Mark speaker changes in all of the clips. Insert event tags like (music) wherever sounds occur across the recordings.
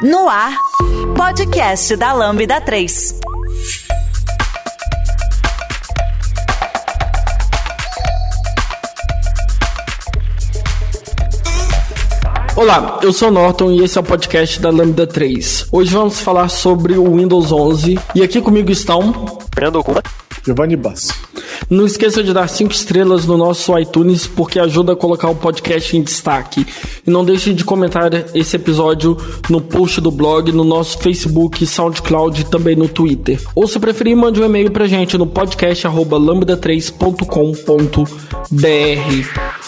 Speaker 1: No ar, podcast da Lambda 3.
Speaker 2: Olá, eu sou o Norton e esse é o podcast da Lambda 3. Hoje vamos falar sobre o Windows 11 e aqui comigo estão
Speaker 3: Fernando Kuma,
Speaker 4: Giovanni Bassi.
Speaker 2: Não esqueça de dar 5 estrelas no nosso iTunes porque ajuda a colocar o podcast em destaque. E não deixe de comentar esse episódio no post do blog, no nosso Facebook, SoundCloud e também no Twitter. Ou se preferir, mande um e-mail pra gente no podcast@lambda3.com.br.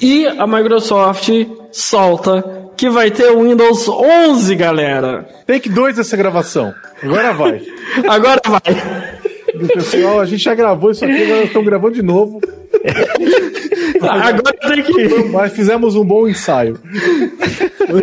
Speaker 2: E a Microsoft solta que vai ter o Windows 11, galera.
Speaker 4: Take 2 dessa gravação. Agora vai. (laughs)
Speaker 2: Agora vai.
Speaker 4: Pessoal, a gente já gravou isso aqui, agora estamos gravando de novo. (laughs)
Speaker 2: Agora tem que.
Speaker 4: Mas fizemos um bom ensaio.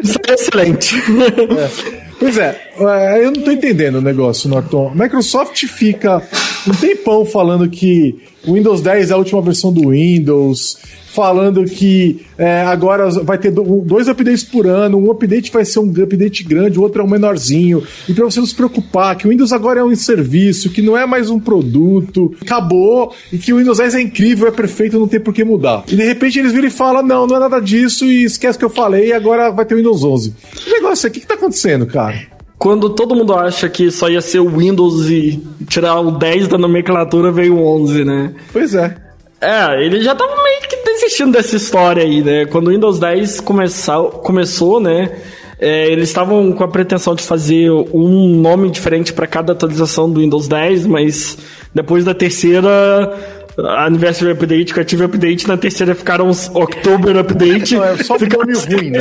Speaker 2: Isso é excelente.
Speaker 4: É. Pois é, é, eu não tô entendendo o negócio, Norton. Microsoft fica um tempão falando que o Windows 10 é a última versão do Windows, falando que é, agora vai ter dois updates por ano, um update vai ser um update grande, o outro é um menorzinho, e para você não se preocupar, que o Windows agora é um serviço, que não é mais um produto, acabou, e que o Windows 10 é incrível, é perfeito, não tem por que mudar. E de repente eles viram e falam: não, não é nada disso, e esquece o que eu falei, e agora vai ter o Windows 11. Que negócio é? O que, que tá acontecendo, cara?
Speaker 2: Quando todo mundo acha que só ia ser o Windows e tirar o 10 da nomenclatura, veio o 11, né?
Speaker 4: Pois é.
Speaker 2: É, ele já tava meio que desistindo dessa história aí, né? Quando o Windows 10 começou, começou né? É, eles estavam com a pretensão de fazer um nome diferente para cada atualização do Windows 10, mas depois da terceira Anniversary Update, Creative Update, na terceira ficaram os October Update.
Speaker 4: Não, é só fica nome ruim, né?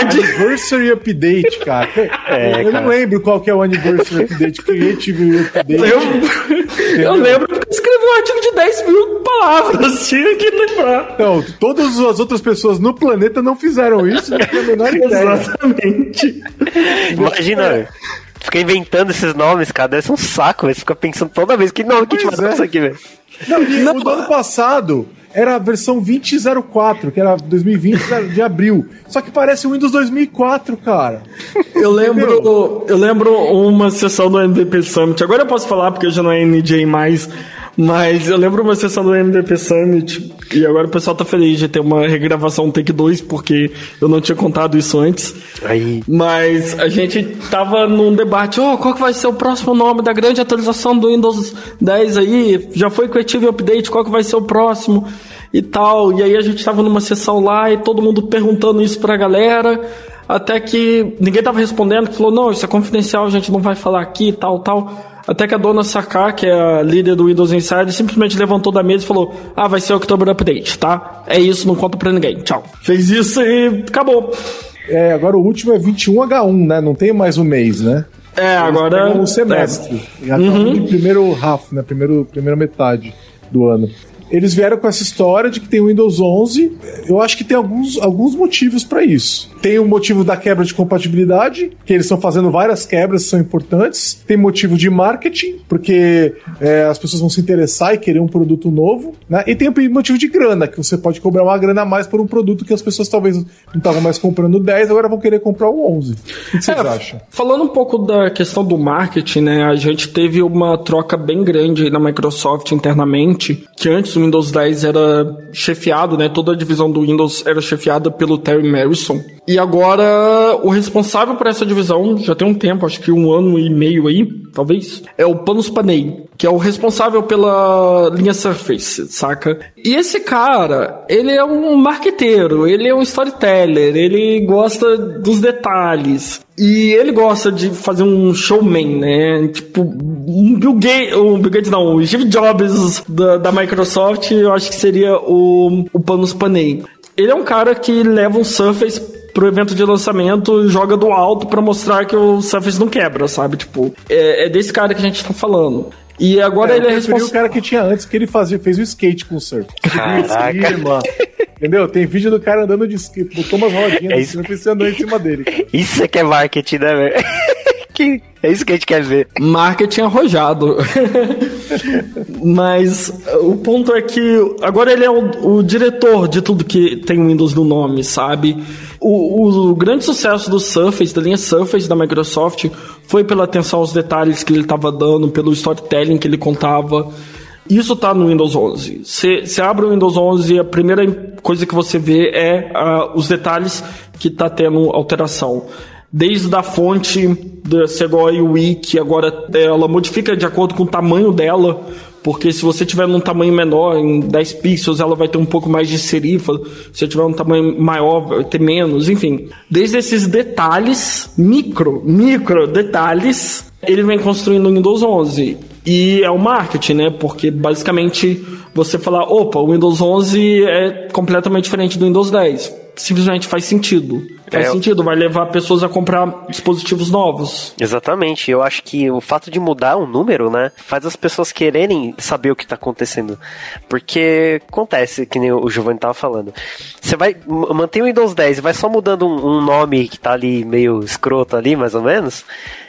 Speaker 4: Anniversary Update, cara. É, eu cara. não lembro qual que é o Anniversary Update, Creative Update.
Speaker 2: Eu, eu lembro eu escrevi um artigo de 10 mil palavras, (laughs) tinha que lembrar.
Speaker 4: Não, todas as outras pessoas no planeta não fizeram isso, não tem a menor (laughs) ideia.
Speaker 2: Exatamente.
Speaker 3: Imagina, fica inventando esses nomes, cara, deve ser um saco, você fica pensando toda vez que nome que te mandou é. isso aqui, velho.
Speaker 4: Não, não, o do ano passado era a versão 2004, que era 2020 de abril. Só que parece o Windows 2004, cara.
Speaker 2: Eu lembro, eu lembro uma sessão do MVP Summit. Agora eu posso falar porque já não é NJ mais, mas eu lembro uma sessão do MVP Summit e agora o pessoal tá feliz de ter uma regravação Take 2 porque eu não tinha contado isso antes.
Speaker 3: Aí.
Speaker 2: Mas a gente tava num debate, oh, qual que vai ser o próximo nome da grande atualização do Windows 10 aí? Já foi Creative Update, qual que vai ser o próximo? E tal. E aí a gente tava numa sessão lá e todo mundo perguntando isso pra galera. Até que ninguém tava respondendo, falou, não, isso é confidencial, a gente não vai falar aqui e tal, tal. Até que a dona Sakar, que é a líder do Windows Insider, simplesmente levantou da mesa e falou: Ah, vai ser o October Update, tá? É isso, não conta pra ninguém. Tchau. Fez isso e acabou.
Speaker 4: É, agora o último é 21H1, né? Não tem mais um mês, né?
Speaker 2: É, agora.
Speaker 4: Um semestre. É. Já tá uhum. primeiro half, né? Primeiro, primeira metade do ano eles vieram com essa história de que tem o Windows 11. Eu acho que tem alguns, alguns motivos para isso. Tem o motivo da quebra de compatibilidade, que eles estão fazendo várias quebras que são importantes. Tem motivo de marketing, porque é, as pessoas vão se interessar e querer um produto novo. Né? E tem o motivo de grana, que você pode cobrar uma grana a mais por um produto que as pessoas talvez não estavam mais comprando 10, agora vão querer comprar o 11. O que vocês é, acham?
Speaker 2: Falando um pouco da questão do marketing, né? A gente teve uma troca bem grande na Microsoft internamente, que antes o Windows 10 era chefiado, né? Toda a divisão do Windows era chefiada pelo Terry Marison. E agora o responsável por essa divisão, já tem um tempo, acho que um ano e meio aí, talvez, é o Panos Panay, que é o responsável pela linha Surface, saca? E esse cara, ele é um marqueteiro, ele é um storyteller, ele gosta dos detalhes. E ele gosta de fazer um showman, né? Tipo, um Bill Gates, um Bill Gates não, o Steve Jobs da, da Microsoft, eu acho que seria o, o Panos Panay. Ele é um cara que leva um Surface pro evento de lançamento, joga do alto para mostrar que o Surface não quebra, sabe? Tipo, é, é desse cara que a gente tá falando. E agora é, ele é responsável.
Speaker 4: o cara que tinha antes, que ele fazia, fez o skate com o surf. Caraca. Entendeu? Tem vídeo do cara andando de skate, botou umas rodinhas, é isso... você andando em cima dele. Cara.
Speaker 3: Isso é que é marketing, né, velho? (laughs) que é isso que a gente quer ver.
Speaker 2: Marketing arrojado. (laughs) Mas o ponto é que agora ele é o, o, diretor de tudo que tem Windows no nome, sabe? O, o, grande sucesso do Surface, da linha Surface da Microsoft, foi pela atenção aos detalhes que ele estava dando, pelo storytelling que ele contava. Isso está no Windows 11. Você abre o Windows 11 e a primeira coisa que você vê é uh, os detalhes que está tendo alteração desde a fonte da Segoy Wiki, agora ela modifica de acordo com o tamanho dela, porque se você tiver num tamanho menor, em 10 pixels, ela vai ter um pouco mais de serifa, se você tiver um tamanho maior, vai ter menos, enfim. Desde esses detalhes, micro, micro detalhes, ele vem construindo o Windows 11. E é o marketing, né? Porque basicamente você falar, opa, o Windows 11 é completamente diferente do Windows 10 simplesmente faz sentido. Faz é, sentido, vai levar pessoas a comprar dispositivos novos.
Speaker 3: Exatamente. Eu acho que o fato de mudar um número, né, faz as pessoas quererem saber o que está acontecendo. Porque acontece, que nem o Giovanni estava falando. Você vai manter o Windows 10 e vai só mudando um, um nome que está ali meio escroto ali, mais ou menos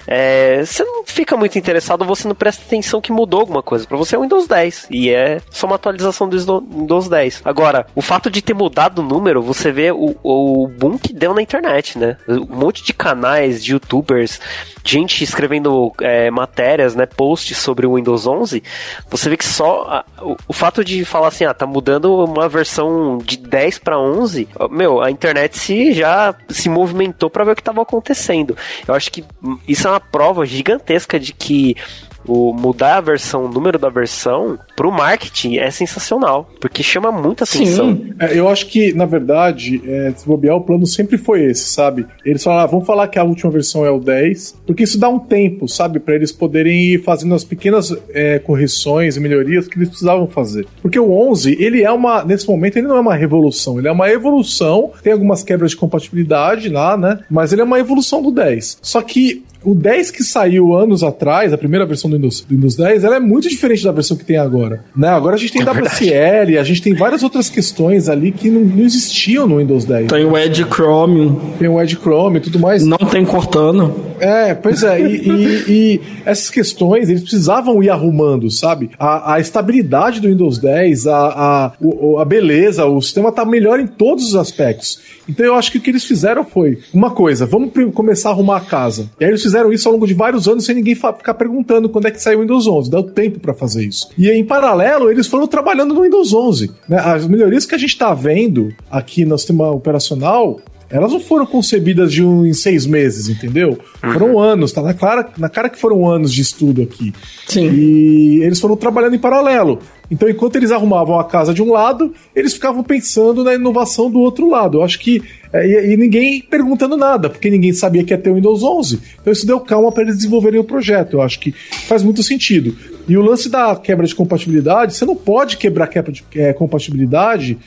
Speaker 3: é, você não fica muito interessado, você não presta atenção que mudou alguma coisa. Para você é o Windows 10 e é só uma atualização do Windows 10. Agora, o fato de ter mudado o número, você vê o, o boom que deu na internet, né? Um monte de canais, de youtubers, gente escrevendo é, matérias, né, posts sobre o Windows 11. Você vê que só a, o, o, fato de falar assim, ah, tá mudando uma versão de 10 para 11, meu, a internet se já se movimentou para ver o que estava acontecendo. Eu acho que isso é uma uma prova gigantesca de que o mudar a versão, o número da versão, pro marketing é sensacional, porque chama muita atenção.
Speaker 4: Sim, é, eu acho que, na verdade, é, se bobear, o plano sempre foi esse, sabe? Eles falaram, ah, vamos falar que a última versão é o 10, porque isso dá um tempo, sabe? para eles poderem ir fazendo as pequenas é, correções e melhorias que eles precisavam fazer. Porque o 11, ele é uma, nesse momento, ele não é uma revolução, ele é uma evolução, tem algumas quebras de compatibilidade lá, né? Mas ele é uma evolução do 10. Só que o 10 que saiu anos atrás, a primeira versão do Windows, do Windows 10, ela é muito diferente da versão que tem agora. Né? Agora a gente tem é WSL, a gente tem várias outras questões ali que não, não, existiam no Windows 10.
Speaker 2: Tem o Edge Chromium.
Speaker 4: Tem o Edge Chromium e tudo mais.
Speaker 2: Não tem Cortana.
Speaker 4: É, pois é. E, e, e, essas questões, eles precisavam ir arrumando, sabe? A, a estabilidade do Windows 10, a, a, a beleza, o sistema tá melhor em todos os aspectos. Então eu acho que o que eles fizeram foi uma coisa, vamos começar a arrumar a casa. E aí eles fizeram isso ao longo de vários anos sem ninguém ficar perguntando quando é que saiu o Windows 11. Deu tempo para fazer isso. E em paralelo, eles foram trabalhando no Windows 11. Né? As melhorias que a gente está vendo aqui no sistema operacional elas não foram concebidas de um, em seis meses, entendeu? Uhum. Foram anos, tá na, clara, na cara que foram anos de estudo aqui.
Speaker 2: Sim.
Speaker 4: E eles foram trabalhando em paralelo. Então, enquanto eles arrumavam a casa de um lado, eles ficavam pensando na inovação do outro lado. Eu acho que. É, e, e, ninguém perguntando nada, porque ninguém sabia que ia ter o Windows 11. Então, isso deu calma para eles desenvolverem o projeto. Eu acho que faz muito sentido. E o lance da quebra de compatibilidade, você não pode quebrar quebra de é, compatibilidade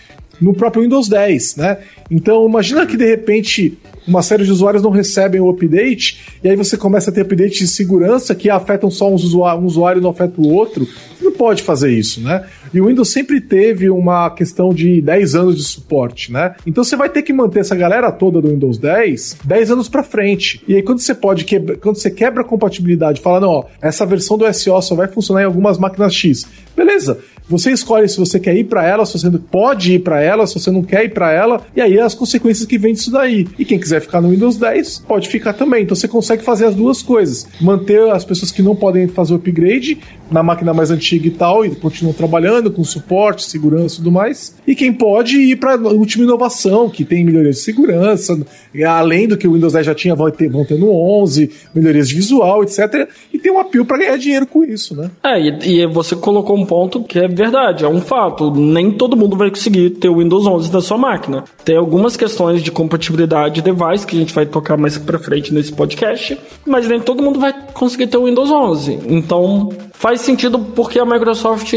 Speaker 4: no próprio Windows 10, né? Então, imagina que de repente uma série de usuários não recebem o update, e aí você começa a ter updates de segurança que afetam só um usuário, um usuário e não afeta o outro. Você não pode fazer isso, né? E o Windows sempre teve uma questão de 10 anos de suporte, né? Então você vai ter que manter essa galera toda do Windows 10 10 anos para frente. E aí quando você pode quebra, quando você quebra a compatibilidade, fala, não, ó, essa versão do SO só vai funcionar em algumas máquinas X. Beleza. Você escolhe se você quer ir para ela, se você pode ir para ela, se você não quer ir para ela, e aí as consequências que vem disso daí. E quem quiser ficar no Windows 10 pode ficar também. Então você consegue fazer as duas coisas: manter as pessoas que não podem fazer o upgrade na máquina mais antiga e tal, e continuam trabalhando com suporte, segurança e tudo mais. E quem pode ir para a última inovação, que tem melhorias de segurança, além do que o Windows 10 já tinha, vão ter, vão ter no 11, melhorias de visual, etc. E tem um apelo para ganhar dinheiro com isso, né?
Speaker 2: É, e, e você colocou um ponto que é verdade, é um fato. Nem todo mundo vai conseguir ter o Windows 11 na sua máquina. Tem algumas questões de compatibilidade de device que a gente vai tocar mais pra frente nesse podcast, mas nem todo mundo vai conseguir ter o Windows 11. Então, faz sentido porque a Microsoft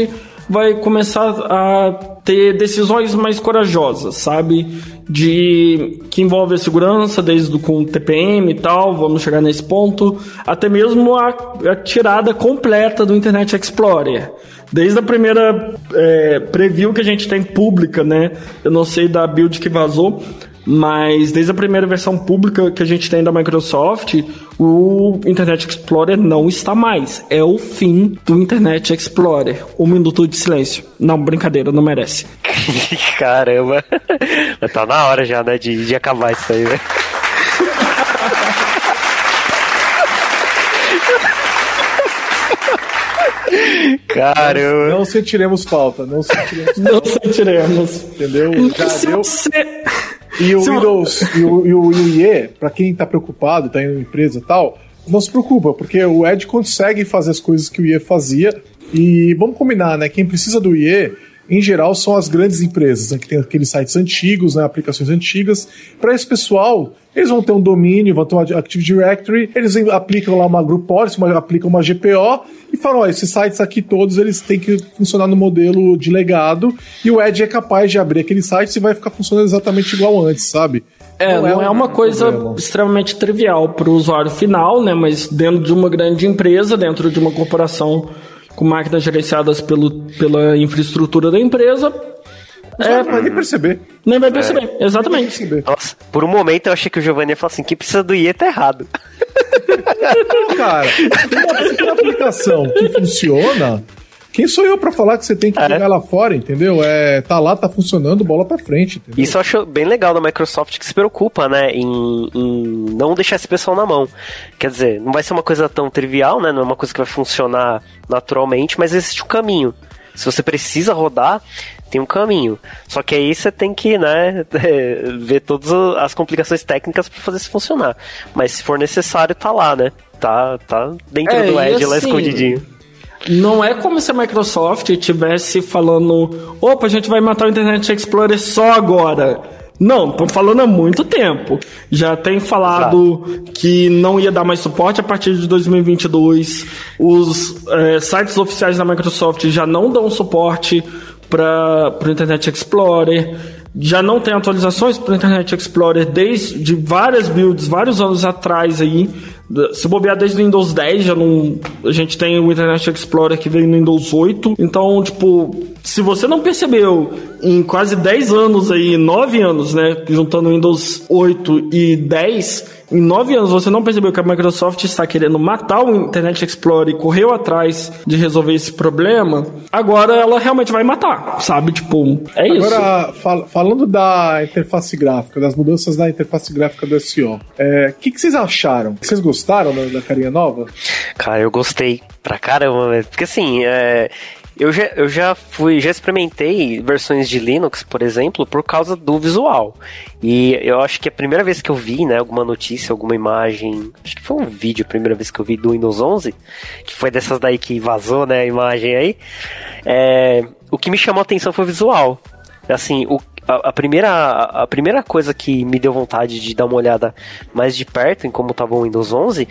Speaker 2: vai começar a ter decisões mais corajosas, sabe? De que envolve a segurança, desde com TPM e tal, vamos chegar nesse ponto, até mesmo a, a tirada completa do Internet Explorer. Desde a primeira é, preview que a gente tem pública, né? Eu não sei da build que vazou, mas desde a primeira versão pública que a gente tem da Microsoft, o Internet Explorer não está mais. É o fim do Internet Explorer. Um minuto de silêncio. Não, brincadeira, não merece. (laughs)
Speaker 3: Caramba. Tá na hora já, né, de, de acabar isso aí, velho. Caramba.
Speaker 4: Não sentiremos falta, não sentiremos
Speaker 2: Não sentiremos.
Speaker 4: Entendeu? Já
Speaker 2: Se
Speaker 4: deu.
Speaker 2: você...
Speaker 4: E o Windows e o, e o, e o IE, pra quem tá preocupado, tá indo em empresa e tal, não se preocupa, porque o Edge consegue fazer as coisas que o IE fazia. E vamos combinar, né? Quem precisa do IE, em geral, são as grandes empresas, né, que tem aqueles sites antigos, né, aplicações antigas. Para esse pessoal, eles vão ter um domínio, vão ter uma Active Directory, eles aplicam lá uma group policy, uma, aplicam uma GPO e falam, ó, esses sites aqui todos, eles têm que funcionar no modelo de legado e o Edge é capaz de abrir aquele site e vai ficar funcionando exatamente igual antes, sabe?
Speaker 2: É, não, é,
Speaker 4: um
Speaker 2: uma coisa
Speaker 4: problema.
Speaker 2: extremamente trivial para o usuário final, né? Mas dentro de uma grande empresa, dentro de uma corporação com máquinas gerenciadas pelo, pela infraestrutura da empresa,
Speaker 4: É, não vai nem perceber.
Speaker 2: nem vai perceber. Exatamente.
Speaker 4: perceber.
Speaker 3: Nossa, por um momento eu achei que o Giovanni ia falar assim, que precisa do IE tá errado.
Speaker 4: Não, (laughs) cara, tem uma, aplicação que funciona. Quem sou eu pra falar que você tem que
Speaker 3: É.
Speaker 4: jogar lá fora, entendeu? É, tá lá, tá funcionando, bola pra frente, entendeu?
Speaker 3: Isso eu acho bem legal da Microsoft que se preocupa, né, em, em não deixar esse pessoal na mão. Quer dizer, não vai ser uma coisa tão trivial, né, não é uma coisa que vai funcionar naturalmente, mas existe um caminho. Se você precisa rodar, tem um caminho. Só que aí você tem que, né, (laughs) ver todas as complicações técnicas para fazer isso funcionar. Mas se for necessário, tá lá, né? Tá, tá dentro
Speaker 2: É,
Speaker 3: do Edge lá
Speaker 2: assim,
Speaker 3: escondidinho.
Speaker 2: Não é como se a Microsoft estivesse falando: opa, a gente vai matar o Internet Explorer só agora. Não, estão falando há muito tempo. Já tem falado que não ia dar mais suporte a partir de 2022. Os eh, sites oficiais da Microsoft já não dão suporte para o Internet Explorer. Já não tem atualizações para o Internet Explorer desde várias builds, vários anos atrás aí. Se bobear desde o Windows 10, já não, a gente tem o Internet Explorer que veio no Windows 8. Então, tipo, se você não percebeu em quase 10 anos aí, 9 anos, né, juntando Windows 8 e 10, em 9 anos você não percebeu que a Microsoft está querendo matar o Internet Explorer e correu atrás de resolver esse problema, agora ela realmente vai matar, sabe? Tipo, é isso.
Speaker 4: Agora, fal- falando da interface gráfica, das mudanças da interface gráfica do SEO, é, o que, que vocês acharam? Vocês gostaram da, da carinha nova?
Speaker 3: Cara, eu gostei pra caramba, velho. Porque assim, é, eu, já, eu já fui, já experimentei versões de Linux, por exemplo, por causa do visual. E eu acho que a primeira vez que eu vi, né, alguma notícia, alguma imagem, acho que foi um vídeo a primeira vez que eu vi do Windows 11, que foi dessas daí que vazou, né, a imagem aí. É, o que me chamou a atenção foi o visual. Assim, o, a, a primeira, a primeira coisa que me deu vontade de dar uma olhada mais de perto em como estava o Windows 11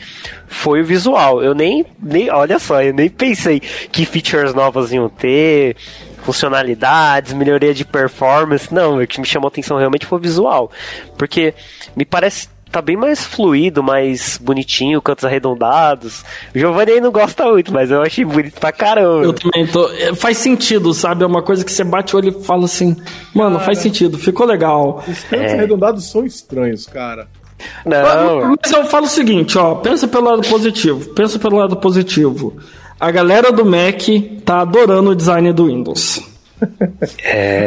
Speaker 3: foi o visual. Eu nem, nem, olha só, eu nem pensei que features novas iam ter, funcionalidades, melhoria de performance. Não, o que me chamou atenção realmente foi o visual. Porque me parece tá bem mais fluido, mais bonitinho, cantos arredondados. O Giovanni aí não gosta muito, mas eu achei bonito pra caramba.
Speaker 2: Eu também tô. é, Faz sentido, sabe? É uma coisa que você bate o olho e fala assim, mano, faz sentido, ficou legal.
Speaker 4: Os cantos
Speaker 3: É.
Speaker 4: arredondados são estranhos, cara.
Speaker 3: Não,
Speaker 2: Mas eu falo o seguinte, ó, pensa pelo lado positivo, pensa pelo lado positivo. A galera do Mac tá adorando o design do Windows.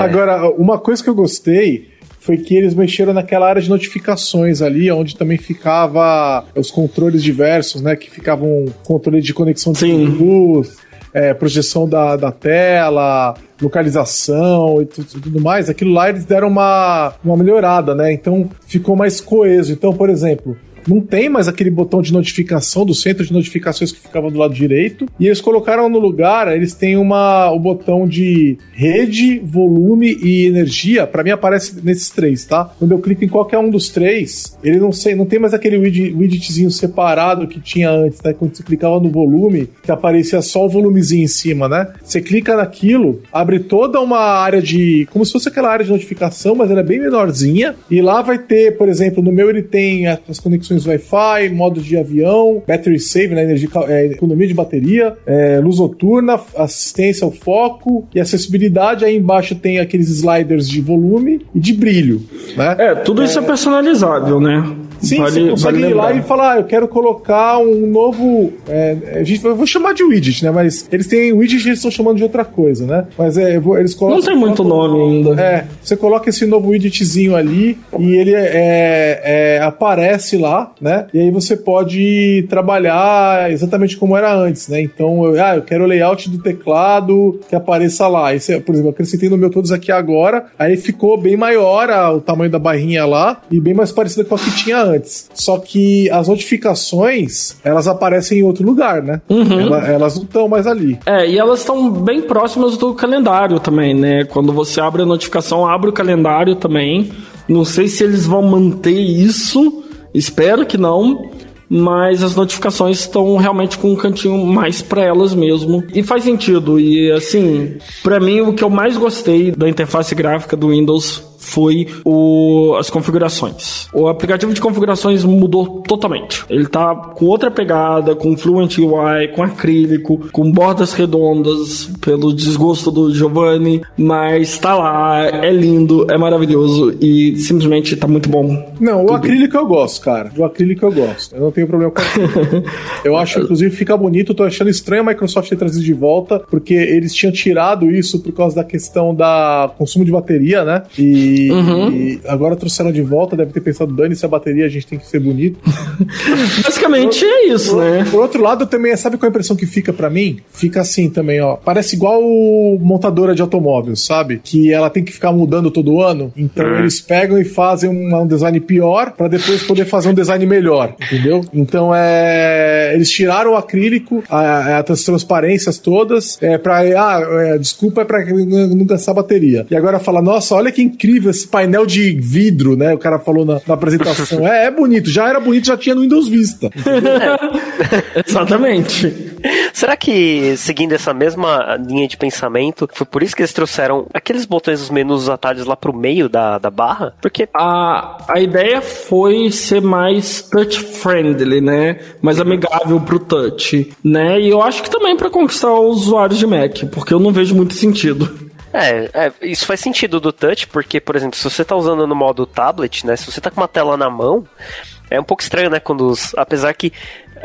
Speaker 4: Agora, uma coisa que eu gostei foi que eles mexeram naquela área de notificações ali, onde também ficava os controles diversos, né? Que ficavam controle de conexão de
Speaker 2: Sim.
Speaker 4: Bluetooth, é, projeção da, da tela, localização e tudo, tudo mais. Aquilo lá eles deram uma, uma melhorada, né? Então ficou mais coeso. Então, por exemplo, não tem mais aquele botão de notificação do centro de notificações que ficava do lado direito. E eles colocaram no lugar, eles têm uma, o botão de rede, volume e energia. Para mim aparece nesses três, tá? Quando eu clico em qualquer um dos três, ele não sei, não tem mais aquele widget, widgetzinho separado que tinha antes, né? Quando você clicava no volume, que aparecia só o volumezinho em cima, né? Você clica naquilo, abre toda uma área de. como se fosse aquela área de notificação, mas ela é bem menorzinha. E lá vai ter, por exemplo, no meu ele tem as conexões Wi-Fi, modos de avião, battery save, né? Energia, é, economia de bateria, é, luz noturna, assistência ao foco e acessibilidade. Aí embaixo tem aqueles sliders de volume e de brilho, né?
Speaker 2: É, tudo isso é personalizável, né?
Speaker 4: Sim, vale, você consegue vale ir lá e falar, ah, eu quero colocar um novo. É, a gente, eu vou chamar de widget, né? Mas eles têm widget e eles estão chamando de outra coisa, né? Mas é, eles colocam.
Speaker 2: Não tem muito nome ainda.
Speaker 4: É, você coloca esse novo widgetzinho ali e ele é, é, aparece lá, né? E aí você pode trabalhar exatamente como era antes, né? Então, eu, ah, eu quero o layout do teclado que apareça lá. Você, por exemplo, eu acrescentei no meu todos aqui agora, aí ficou bem maior a, o tamanho da barrinha lá e bem mais parecido com a que tinha antes. Só que as notificações, elas aparecem em outro lugar, né? Uhum. Ela, elas não estão mais ali.
Speaker 2: É, e elas estão bem próximas do calendário também, né? Quando você abre a notificação, abre o calendário também. Não sei se eles vão manter isso, espero que não mas as notificações estão realmente com um cantinho mais para elas mesmo. E faz sentido. E assim, para mim o que eu mais gostei da interface gráfica do Windows foi o, as configurações. O aplicativo de configurações mudou totalmente. Ele tá com outra pegada, com Fluent UI, com acrílico, com bordas redondas, pelo desgosto do Giovanni, mas tá lá, é lindo, é maravilhoso e simplesmente tá muito bom.
Speaker 4: Não, o Tudo. acrílico eu gosto, cara. O acrílico eu gosto. Eu não tenho problema com acrílico. (laughs) eu acho, inclusive, fica bonito. Tô achando estranho a Microsoft ter trazido de volta, porque eles tinham tirado isso por causa da questão da consumo de bateria, né? E uhum. e agora trouxeram de volta, deve ter pensado, dane-se a bateria, a gente tem que ser bonito. (laughs)
Speaker 2: Basicamente por, é isso,
Speaker 4: por,
Speaker 2: né?
Speaker 4: Por outro lado, também, sabe qual é a impressão que fica para mim? Fica assim também, ó. Parece igual montadora de automóvel, sabe? Que ela tem que ficar mudando todo ano. Então uhum. eles pegam e fazem um, um design pior para depois poder fazer um design melhor, entendeu? Então é. Eles tiraram o acrílico, a, as transparências todas, é pra. Ah, é, desculpa, é pra não gastar bateria. E agora fala, nossa, olha que incrível incrível esse painel de vidro, né? O cara falou na, na apresentação. é, é bonito, já era bonito, já tinha no Windows Vista. (laughs)
Speaker 2: Exatamente.
Speaker 3: Será que, seguindo essa mesma linha de pensamento, foi por isso que eles trouxeram aqueles botões dos menus, os atalhos lá pro meio da, da barra? Porque.
Speaker 2: A, a ideia foi ser mais touch friendly, né? Mais amigável pro touch, né? E eu acho que também para conquistar os usuários de Mac, porque eu não vejo muito sentido.
Speaker 3: É, é, isso faz sentido do touch, porque, por exemplo, se você está usando no modo tablet, né? Se você está com uma tela na mão, é um pouco estranho, né? Quando os, apesar que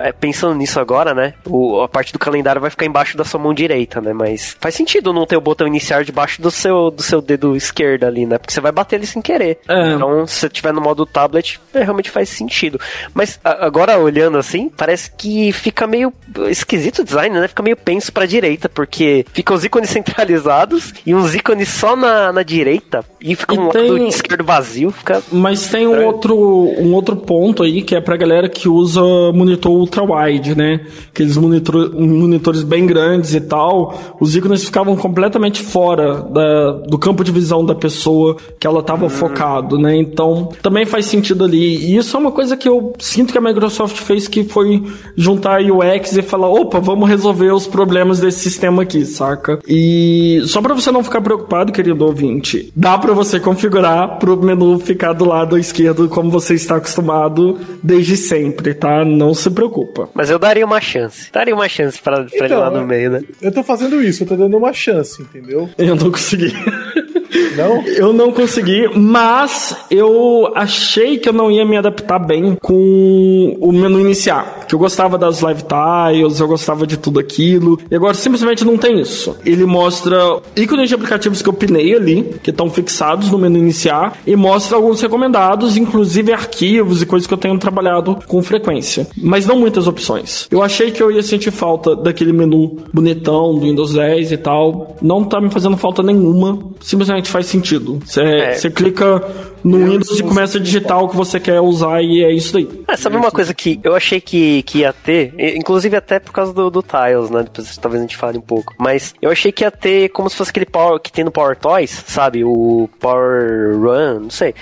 Speaker 3: é, pensando nisso agora, né? O, a parte do calendário vai ficar embaixo da sua mão direita, né? Mas faz sentido não ter o botão iniciar debaixo do seu, do seu dedo esquerdo ali, né? Porque você vai bater ele sem querer. É. Então, se você tiver no modo tablet, é, realmente faz sentido. Mas a, agora, olhando assim, parece que fica meio esquisito o design, né? Fica meio penso pra direita, porque fica os ícones (laughs) centralizados e uns ícones só na, na direita e fica e um tem... lado esquerdo vazio. Fica
Speaker 2: Mas tem um outro, um outro ponto aí que é pra galera que usa monitor ultra-wide, né? Aqueles monitor, monitores bem grandes e tal, os ícones ficavam completamente fora da, do campo de visão da pessoa que ela estava uhum. focado, né? Então, também faz sentido ali. E isso é uma coisa que eu sinto que a Microsoft fez que foi juntar UX e falar, opa, vamos resolver os problemas desse sistema aqui, saca? E só para você não ficar preocupado, querido ouvinte, dá para você configurar pro menu ficar do lado esquerdo como você está acostumado desde sempre, tá? Não se preocupe preocupa.
Speaker 3: Mas eu daria uma chance. Daria uma chance pra, pra então, ele lá no meio, né?
Speaker 4: Eu tô fazendo isso, eu tô dando uma chance, entendeu?
Speaker 2: Eu não consegui. (laughs) Não? Eu não consegui, mas eu achei que eu não ia me adaptar bem com o menu iniciar. Que eu gostava das live tiles, eu gostava de tudo aquilo. E agora simplesmente não tem isso. Ele mostra ícones de aplicativos que eu pinei ali, que estão fixados no menu iniciar, e mostra alguns recomendados, inclusive arquivos e coisas que eu tenho trabalhado com frequência. Mas não muitas opções. Eu achei que eu ia sentir falta daquele menu bonitão do Windows 10 e tal. Não tá me fazendo falta nenhuma. Simplesmente faz sentido. Você é. clica no Windows e começa a digitar o que você quer usar e é isso aí.
Speaker 3: É, sabe uma coisa que eu achei que, que ia ter, inclusive até por causa do, do Tiles, né? Depois talvez a gente fale um pouco. Mas eu achei que ia ter como se fosse aquele Power que tem no Power Toys, sabe? O Power Run, não sei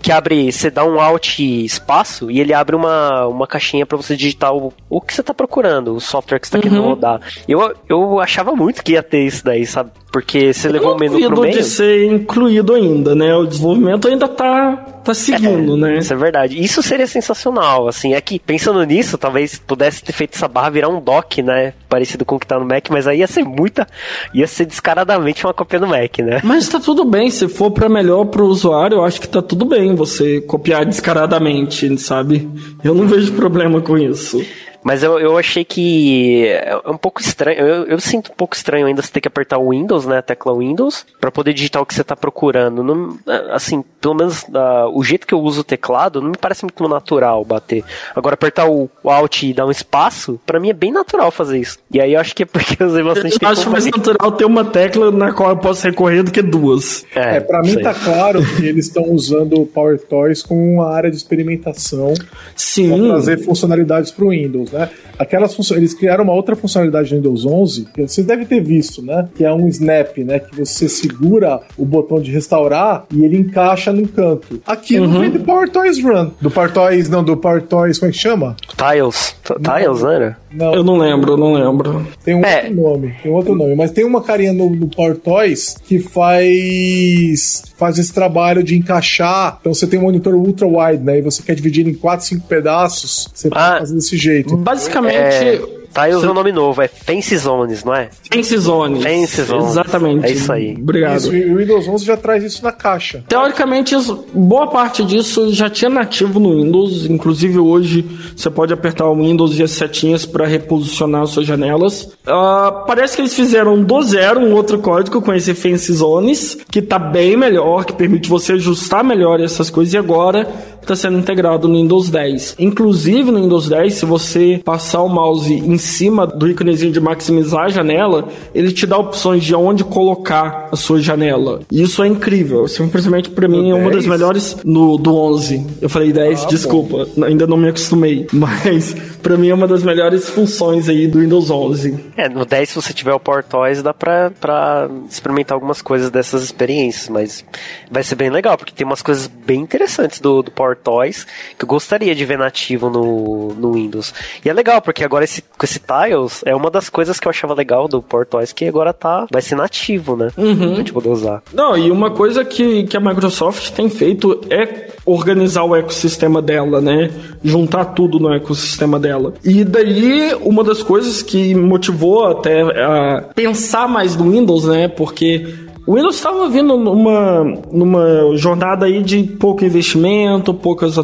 Speaker 3: que abre, você dá um alt espaço e ele abre uma, uma caixinha para você digitar o, o que você tá procurando, o software que você tá querendo uhum. rodar. Eu, eu achava muito que ia ter isso daí, sabe? Porque você levou o menu pro meio.
Speaker 2: de ser incluído ainda, né? O desenvolvimento ainda tá, tá seguindo,
Speaker 3: é,
Speaker 2: né?
Speaker 3: Isso é verdade. Isso seria sensacional, assim. É que, pensando nisso, talvez pudesse ter feito essa barra virar um dock, né? Parecido com o que tá no Mac, mas aí ia ser muita... Ia ser descaradamente uma cópia do Mac, né?
Speaker 2: Mas tá tudo bem. Se for para melhor pro usuário, eu acho que tá tudo bem você copiar descaradamente, sabe? Eu não vejo problema com isso.
Speaker 3: Mas eu, eu achei que é um pouco estranho. Eu, eu sinto um pouco estranho ainda você ter que apertar o Windows, né? A tecla Windows, para poder digitar o que você tá procurando. Não, assim, pelo menos uh, o jeito que eu uso o teclado não me parece muito natural bater. Agora, apertar o, o Alt e dar um espaço, para mim é bem natural fazer isso. E aí eu acho que é porque eu usei bastante
Speaker 2: Eu acho mais natural ter uma tecla na qual eu posso recorrer do que duas.
Speaker 4: É, é para mim sei. tá claro que eles estão usando o Power Toys como uma área de experimentação
Speaker 2: Sim.
Speaker 4: para trazer funcionalidades para o Windows, né? Aquelas funções, eles criaram uma outra funcionalidade no Windows 11 que vocês devem ter visto, né? Que é um snap, né? Que você segura o botão de restaurar e ele encaixa no canto. Aqui uhum. vem do Power Toys Run. Do Power Toys, não, do Power Toys, como é que chama?
Speaker 3: Tiles. Tiles, né?
Speaker 2: Não. Eu não lembro, eu não lembro.
Speaker 4: Tem um é. outro nome, tem outro nome. Mas tem uma carinha no, no Power Toys que faz faz esse trabalho de encaixar. Então você tem um monitor ultra wide, né? E você quer dividir em 4, 5 pedaços, você ah, pode fazer desse jeito.
Speaker 2: Basicamente, é...
Speaker 3: Tá, eu uso o nome novo, é Fence Zones, não é?
Speaker 2: Fence Zones.
Speaker 3: Fence Zones.
Speaker 2: Exatamente.
Speaker 3: É isso aí.
Speaker 2: Obrigado.
Speaker 4: Isso, e o Windows 11 já traz isso na caixa.
Speaker 2: Teoricamente, boa parte disso já tinha nativo no Windows. Inclusive, hoje, você pode apertar o Windows e as setinhas para reposicionar suas janelas. Uh, parece que eles fizeram do zero um outro código com esse Fence Zones, que tá bem melhor, que permite você ajustar melhor essas coisas. E agora está sendo integrado no Windows 10. Inclusive no Windows 10, se você passar o mouse em cima do íconezinho de maximizar a janela, ele te dá opções de onde colocar a sua janela. E isso é incrível. Simplesmente para mim é uma das melhores no do 11. Eu falei 10, ah, desculpa, bom. ainda não me acostumei, (laughs) mas para mim é uma das melhores funções aí do Windows 11.
Speaker 3: É, no 10 se você tiver o Portoise dá pra, pra experimentar algumas coisas dessas experiências, mas vai ser bem legal, porque tem umas coisas bem interessantes do, do Power Toys que eu gostaria de ver nativo no, no Windows. E é legal, porque agora esse, com esse Tiles é uma das coisas que eu achava legal do Power Toys, que agora tá, vai ser nativo, né?
Speaker 2: Uhum. Pra gente
Speaker 3: poder usar.
Speaker 2: Não, e uma coisa que, que a Microsoft tem feito é organizar o ecossistema dela, né? Juntar tudo no ecossistema dela. E daí, uma das coisas que motivou até a pensar mais no Windows, né? Porque o Windows estava vindo numa, numa jornada aí de pouco investimento, poucas,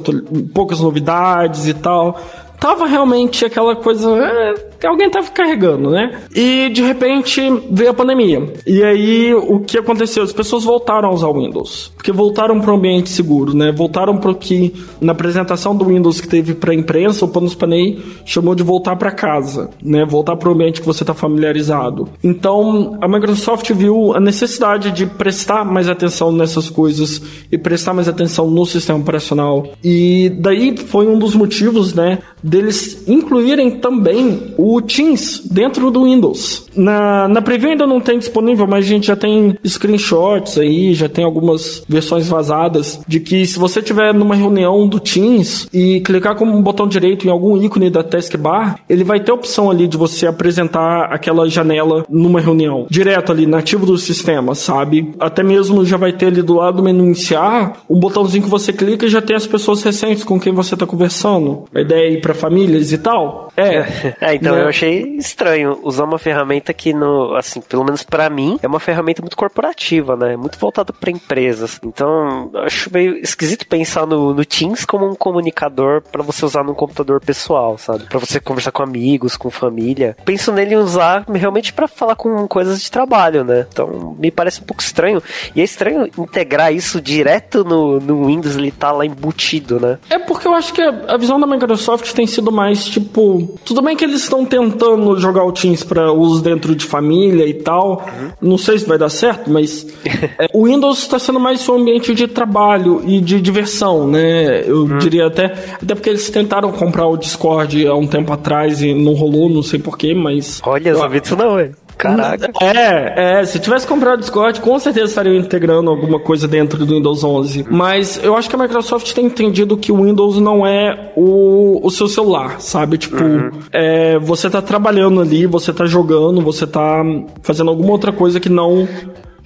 Speaker 2: poucas novidades e tal. Tava realmente aquela coisa. É, alguém tava carregando, né? E de repente veio a pandemia. E aí o que aconteceu? As pessoas voltaram a usar o Windows, porque voltaram para um ambiente seguro, né? Voltaram para o que na apresentação do Windows que teve para a imprensa, o Panos Panay chamou de voltar para casa, né? Voltar para o ambiente que você está familiarizado. Então a Microsoft viu a necessidade de prestar mais atenção nessas coisas e prestar mais atenção no sistema operacional. E daí foi um dos motivos, né, deles incluírem também o Teams dentro do Windows. Na, na preview ainda não tem disponível, mas a gente já tem screenshots aí, já tem algumas versões vazadas de que se você tiver numa reunião do Teams e clicar com o botão direito em algum ícone da taskbar, ele vai ter a opção ali de você apresentar aquela janela numa reunião, direto ali, nativo do sistema, sabe? Até mesmo já vai ter ali do lado do menu iniciar um botãozinho que você clica e já tem as pessoas recentes com quem você está conversando. A ideia é ir para famílias e tal.
Speaker 3: É. (laughs) é então né? eu achei estranho usar uma ferramenta que, no, assim, pelo menos para mim, é uma ferramenta muito corporativa, né? Muito voltada para empresas. Então, acho meio esquisito pensar no, no Teams como um comunicador para você usar no computador pessoal, sabe? Para você conversar com amigos, com família. Penso nele usar realmente para falar com coisas de trabalho, né? Então, me parece um pouco estranho. E é estranho integrar isso direto no, no Windows, ele tá lá embutido, né?
Speaker 2: É porque eu acho que a visão da Microsoft tem sido mais tipo tipo, tudo bem que eles estão tentando jogar o Teams para uso dentro de família e tal. Uhum. Não sei se vai dar certo, mas (laughs) é, o Windows está sendo mais um ambiente de trabalho e de diversão, né? Eu uhum. diria até, até porque eles tentaram comprar o Discord há um tempo atrás e não rolou, não sei porquê, mas.
Speaker 3: Olha, eu sabia disso não, velho. Caraca.
Speaker 2: É, é, se tivesse comprado o Discord, com certeza estariam integrando alguma coisa dentro do Windows 11. Mas eu acho que a Microsoft tem entendido que o Windows não é o, o seu celular, sabe? Tipo, uhum. é, você tá trabalhando ali, você tá jogando, você tá fazendo alguma outra coisa que não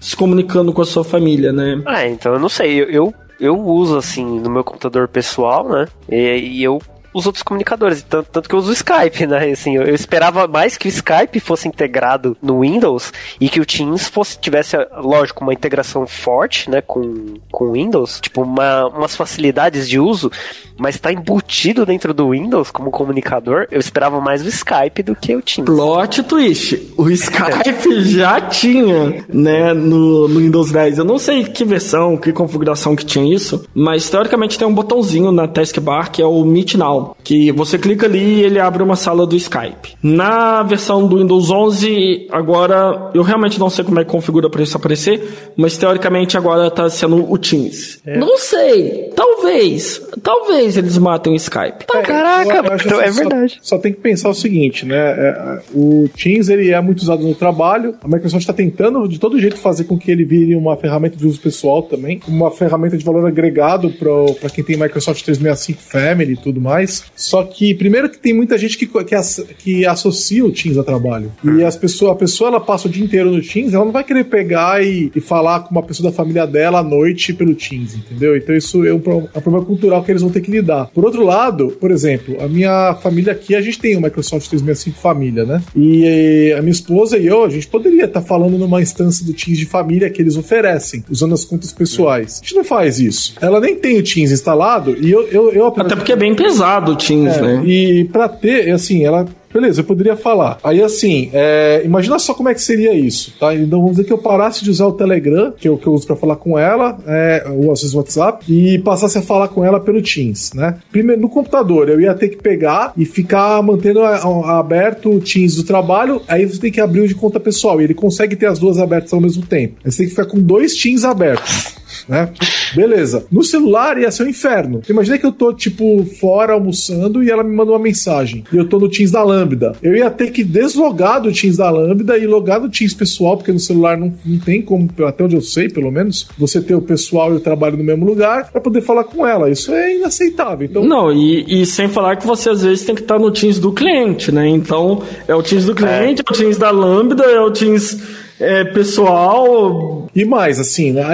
Speaker 2: se comunicando com a sua família, né?
Speaker 3: É, então eu não sei, eu, eu, eu uso assim no meu computador pessoal, né? E, e eu os outros comunicadores, tanto, tanto que eu uso o Skype, né? Assim, eu, eu, esperava mais que o Skype fosse integrado no Windows e que o Teams fosse tivesse, lógico, uma integração forte, né, com com Windows, tipo uma, umas facilidades de uso, mas está embutido dentro do Windows como comunicador. Eu esperava mais o Skype do que o Teams.
Speaker 2: Plot twist. O Skype (laughs) já tinha, né, no, no Windows 10. Eu não sei que versão, que configuração que tinha isso, mas teoricamente tem um botãozinho na taskbar que é o Meet Now que você clica ali e ele abre uma sala do Skype. Na versão do Windows 11, agora eu realmente não sei como é que configura para isso aparecer, mas teoricamente agora está sendo o Teams. É. Não sei, talvez, talvez eles matem o Skype.
Speaker 3: É, Caraca, então é verdade.
Speaker 4: Só, só, tem que pensar o seguinte, né? É, o Teams ele é muito usado no trabalho. A Microsoft está tentando de todo jeito fazer com que ele vire uma ferramenta de uso pessoal também, uma ferramenta de valor agregado para quem tem Microsoft 365 Family e tudo mais. Só que, primeiro, que tem muita gente que, que, que associa o Teams a trabalho. E as pessoas, a pessoa ela passa o dia inteiro no Teams, ela não vai querer pegar e, e falar com uma pessoa da família dela à noite pelo Teams, entendeu? Então isso é um, é um problema cultural que eles vão ter que lidar. Por outro lado, por exemplo, a minha família aqui, a gente tem o Microsoft 365 Família, né? E a minha esposa e eu, a gente poderia estar tá falando numa instância do Teams de família que eles oferecem, usando as contas pessoais. A gente não faz isso. Ela nem tem o Teams instalado e eu. eu, eu
Speaker 2: Até porque é bem pesado do Teams, é, né?
Speaker 4: E pra ter, assim, ela Beleza, eu poderia falar. Aí assim, é, imagina só como é que seria isso, tá? Então vamos dizer que eu parasse de usar o Telegram, que é o que eu uso para falar com ela, é, ou às vezes o WhatsApp, e passasse a falar com ela pelo Teams, né? Primeiro, no computador, eu ia ter que pegar e ficar mantendo a, a, aberto o Teams do trabalho, aí você tem que abrir o de conta pessoal, e ele consegue ter as duas abertas ao mesmo tempo. Aí você tem que ficar com dois Teams abertos né? Beleza. No celular ia ser um inferno. Imagina que eu tô, tipo, fora almoçando e ela me manda uma mensagem. E eu tô no Teams da Lambda. Eu ia ter que deslogar do Teams da Lambda e logar no Teams pessoal, porque no celular não, não tem como, até onde eu sei, pelo menos, você ter o pessoal e o trabalho no mesmo lugar para poder falar com ela. Isso é inaceitável. Então...
Speaker 2: Não, e, e sem falar que você às vezes tem que estar no Teams do cliente, né? Então, é o Teams do cliente, é, é o Teams da Lambda, é o Teams é, pessoal.
Speaker 4: E mais, assim, né?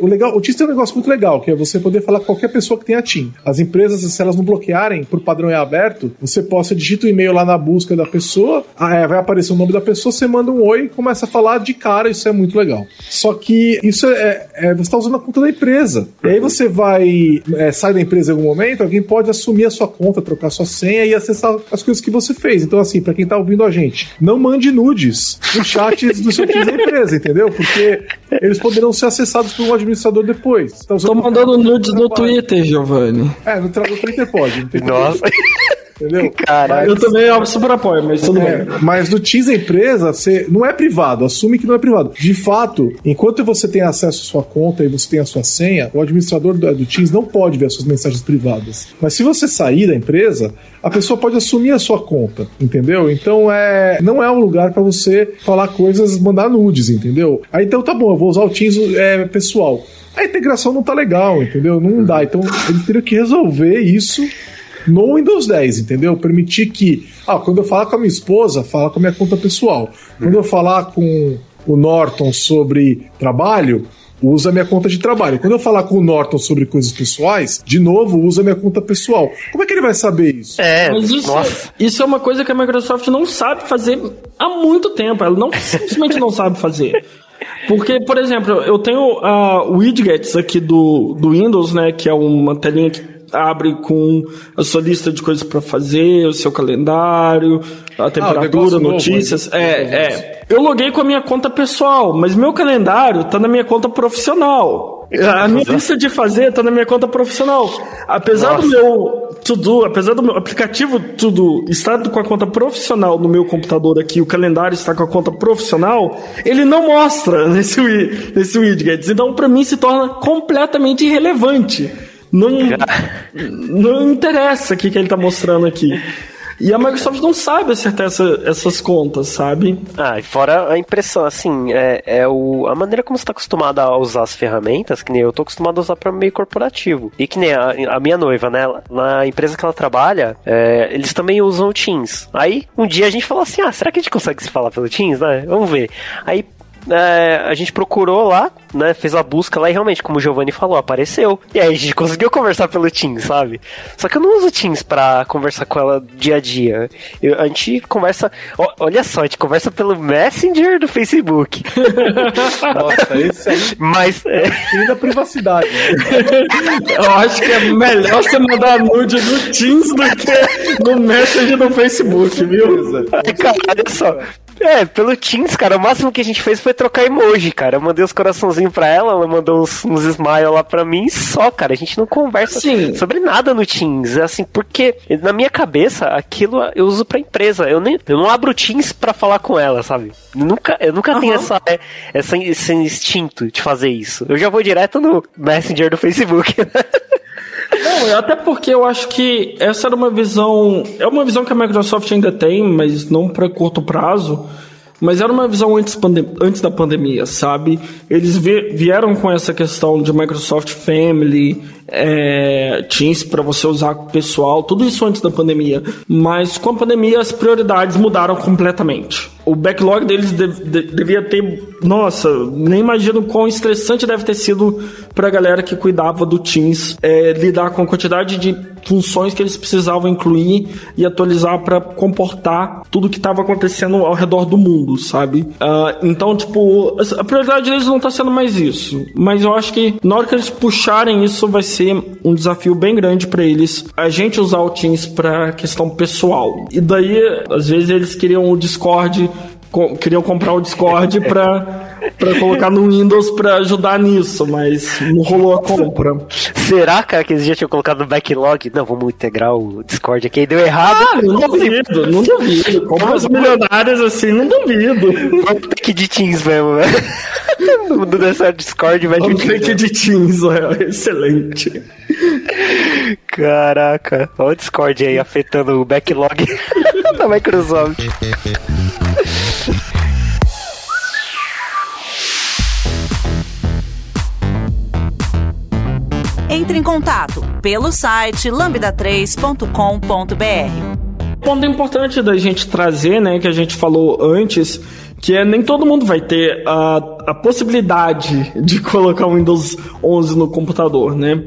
Speaker 4: o legal, o Teams tem um negócio muito legal, que é você poder falar com qualquer pessoa que tenha Team. As empresas, se elas não bloquearem, por padrão é aberto, você possa digita o e-mail lá na busca da pessoa, é, vai aparecer o nome da pessoa, você manda um oi e começa a falar de cara, isso é muito legal. Só que isso é, é você está usando a conta da empresa. E aí você vai, é, sai da empresa em algum momento, alguém pode assumir a sua conta, trocar sua senha e acessar as coisas que você fez. Então, assim, para quem tá ouvindo a gente, não mande nudes no chat do time da empresa, entendeu? Porque eles poderão ser acessados por um administrador depois.
Speaker 2: Então, Tô mandando nudes no Twitter, Giovanni.
Speaker 4: É, no, no Twitter pode.
Speaker 3: Nossa.
Speaker 4: Entendeu? (laughs)
Speaker 2: Eu também super apoio, mas tudo é, bem.
Speaker 4: Mas no Teams empresa, você não é privado, assume que não é privado. De fato, enquanto você tem acesso à sua conta e você tem a sua senha, o administrador do, do Teams não pode ver as suas mensagens privadas. Mas se você sair da empresa, a pessoa pode assumir a sua conta, entendeu? Então é, não é um lugar para você falar coisas, mandar nudes, entendeu? Aí então tá bom, eu vou usar o Teams é, pessoal. A integração não tá legal, entendeu? Não dá. Então eles teriam que resolver isso no Windows 10, entendeu? Permitir que, ah, quando eu falar com a minha esposa, fala com a minha conta pessoal. Quando eu falar com o Norton sobre trabalho, usa minha conta de trabalho. Quando eu falar com o Norton sobre coisas pessoais, de novo, usa minha conta pessoal. Como é que ele vai saber isso?
Speaker 2: É, Mas isso, isso é uma coisa que a Microsoft não sabe fazer há muito tempo. Ela não simplesmente não sabe fazer. Porque, por exemplo, eu tenho uh, widgets aqui do, do Windows, né? Que é uma telinha que abre com a sua lista de coisas para fazer, o seu calendário, a ah, temperatura, ah, notícias. Novo, é, é. Eu loguei com a minha conta pessoal, mas meu calendário tá na minha conta profissional. A minha lista de fazer tá na minha conta profissional. Apesar Nossa. do meu Tudo, apesar do meu aplicativo Tudo estar com a conta profissional no meu computador aqui, o calendário está com a conta profissional, ele não mostra (laughs) nesse, nesse widget. Então, para mim, se torna completamente irrelevante. Não, não interessa o que, que ele está mostrando aqui. E a Microsoft não sabe acertar essa, essas contas, sabe?
Speaker 3: Ah, e fora a impressão, assim, é, é o, a maneira como você está acostumado a usar as ferramentas, que nem eu tô acostumado a usar para meio corporativo. E que nem a, a, minha noiva, né? Na empresa que ela trabalha, é, eles também usam o Teams. Aí, um dia a gente falou assim: ah, será que a gente consegue se falar pelo Teams, né? Vamos ver. Aí é, a gente procurou lá, né? Fez a busca lá e realmente, como o Giovanni falou, apareceu. E aí a gente (laughs) conseguiu conversar pelo Teams, sabe? Só que eu não uso Teams pra conversar com ela dia a dia. Eu, a gente conversa. Ó, olha só, a gente conversa pelo Messenger do Facebook. (laughs)
Speaker 4: Nossa, esse aí.
Speaker 3: Mas. (laughs) É...
Speaker 4: Fim da privacidade. Né?
Speaker 2: eu acho que é melhor você mandar nude no Teams do que no Messenger do Facebook, viu?
Speaker 3: É, cara, olha só. É, pelo Teams, cara, o máximo que a gente fez foi trocar emoji, cara. Eu mandei os coraçãozinhos pra ela, ela mandou uns, uns smile lá pra mim só, cara. A gente não conversa Sim. sobre nada no Teams. É assim, porque na minha cabeça, aquilo eu uso pra empresa. Eu, nem, eu não abro o Teams pra falar com ela, sabe? Eu nunca, eu nunca uhum. tenho essa, essa, esse instinto de fazer isso. Eu já vou direto no Messenger do Facebook. (laughs)
Speaker 2: Não, até porque eu acho que essa era uma visão. É uma visão que a Microsoft ainda tem, mas não para curto prazo. Mas era uma visão antes, antes da pandemia, sabe? Eles vieram com essa questão de Microsoft Family, é, Teams para você usar pessoal, tudo isso antes da pandemia. Mas com a pandemia as prioridades mudaram completamente. O backlog deles de, de, devia ter. Nossa, nem imagino quão estressante deve ter sido para a galera que cuidava do Teams é, lidar com a quantidade de funções que eles precisavam incluir e atualizar para comportar tudo que estava acontecendo ao redor do mundo, sabe? Uh, então, tipo, a prioridade deles não está sendo mais isso. Mas eu acho que na hora que eles puxarem isso, vai ser ser um desafio bem grande para eles a gente usar o Teams para questão pessoal. E daí, às vezes, eles queriam o Discord queriam comprar o Discord para para colocar no Windows para ajudar nisso, mas não rolou a compra.
Speaker 3: Será, cara, que eles já tinham colocado no backlog? Não, vamos integrar o Discord aqui, deu errado.
Speaker 2: Ah, não duvido, não duvido. Compras milionárias assim, não duvido.
Speaker 3: Vamos ter que de Teams mesmo, né? (laughs) No dessa Discord vai
Speaker 2: de Teams. que de Teams, é excelente. (laughs)
Speaker 3: Caraca, olha o Discord aí afetando o backlog (laughs) da Microsoft.
Speaker 1: Entre em contato pelo site lambda3.com.br.
Speaker 2: Ponto importante da gente trazer, né, que a gente falou antes, que é nem todo mundo vai ter a, a possibilidade de (laughs) colocar o Windows 11 no computador, né?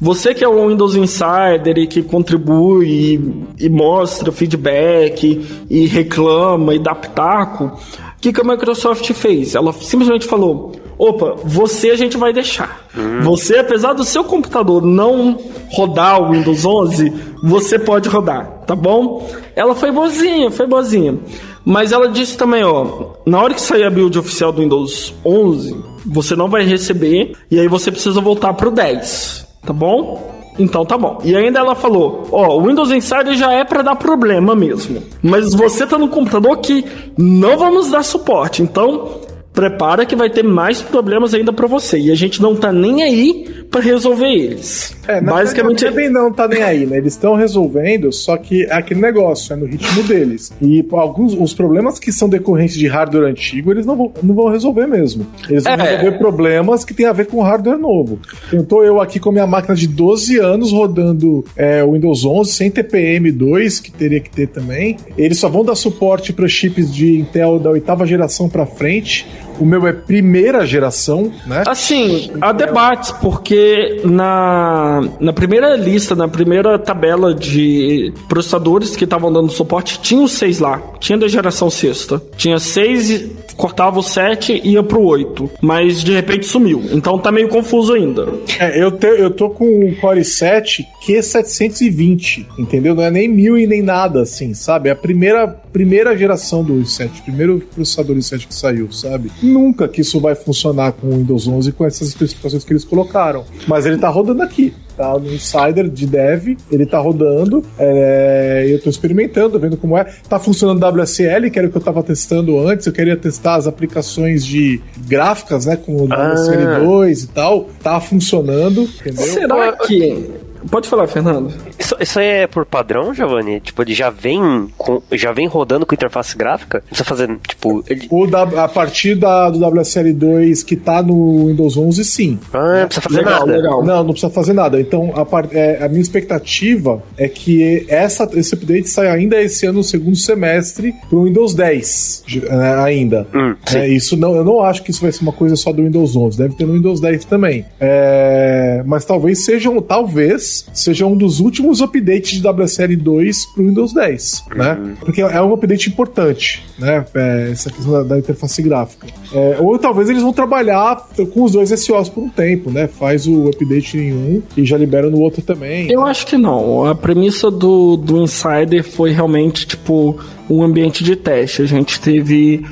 Speaker 2: Você que é um Windows Insider e que contribui e, e mostra feedback e reclama e dá pitaco, o que, que a Microsoft fez? Ela simplesmente falou: opa, você a gente vai deixar. Uhum. Você, apesar do seu computador não rodar o Windows 11, você pode rodar, tá bom? Ela foi boazinha, foi boazinha. Mas ela disse também, ó, na hora que sair a build oficial do Windows 11, você não vai receber e aí você precisa voltar pro 10. Tá bom? Então tá bom. E ainda ela falou: Ó, o Windows Insider já é para dar problema mesmo. Mas você tá no computador que não vamos dar suporte. Então prepara que vai ter mais problemas ainda para você. E a gente não tá nem aí para resolver eles.
Speaker 4: É, Basicamente não, também não tá nem aí, né? Eles estão resolvendo, só que é aquele negócio, é no ritmo deles. E alguns os problemas que são decorrentes de hardware antigo, eles não vão, não vão resolver mesmo. Eles vão é. resolver problemas que tem a ver com hardware novo. Então tô eu aqui com a minha máquina de 12 anos rodando é, o Windows 11 sem TPM2, que teria que ter também. Eles só vão dar suporte para chips de Intel da oitava geração para frente. O meu é primeira geração, né?
Speaker 2: Assim, há debates, porque na, na primeira lista, na primeira tabela de processadores que estavam dando suporte, tinha os seis lá. Tinha da geração sexta. Tinha seis, cortava o sete e ia pro oito. Mas de repente sumiu. Então tá meio confuso ainda.
Speaker 4: É, eu, te, eu tô com o Core 7 Q720, entendeu? Não é nem mil e nem nada, assim, sabe? É a primeira, primeira geração do i7, primeiro processador i7 que saiu, sabe? Nunca que isso vai funcionar com o Windows 11 com essas especificações que eles colocaram. Mas ele tá rodando aqui tá no Insider de Dev, ele tá rodando, é, eu tô experimentando, vendo como é. Tá funcionando WSL, que era o que eu tava testando antes, eu queria testar as aplicações de gráficas, né, com o ah. WSL 2 e tal, tá funcionando, entendeu?
Speaker 2: Será que Pode falar, Fernando.
Speaker 3: Isso, isso aí é por padrão, Giovanni? Tipo, ele já vem com, já vem rodando com interface gráfica? Não precisa fazer, tipo... Ele...
Speaker 4: O da, a partir da, do WSL2 que tá no Windows 11, sim.
Speaker 3: Ah, não precisa fazer
Speaker 4: legal,
Speaker 3: nada.
Speaker 4: Legal. Não, não precisa fazer nada. Então, a, é, a minha expectativa é que essa, esse update saia ainda esse ano, no segundo semestre, pro Windows 10, né, ainda. Hum, é, isso não, eu não acho que isso vai ser uma coisa só do Windows 11. Deve ter no Windows 10 também. É, mas talvez sejam, talvez seja um dos últimos updates de WSL 2 para o Windows 10, né? uhum. né? Porque é um update importante, né? É, essa questão da, da interface gráfica. É, ou talvez eles vão trabalhar com os dois SOs por um tempo, né? Faz o update em um e já libera no outro também.
Speaker 2: Eu acho que não. A premissa do, do Insider foi realmente, tipo, um ambiente de teste. A gente teve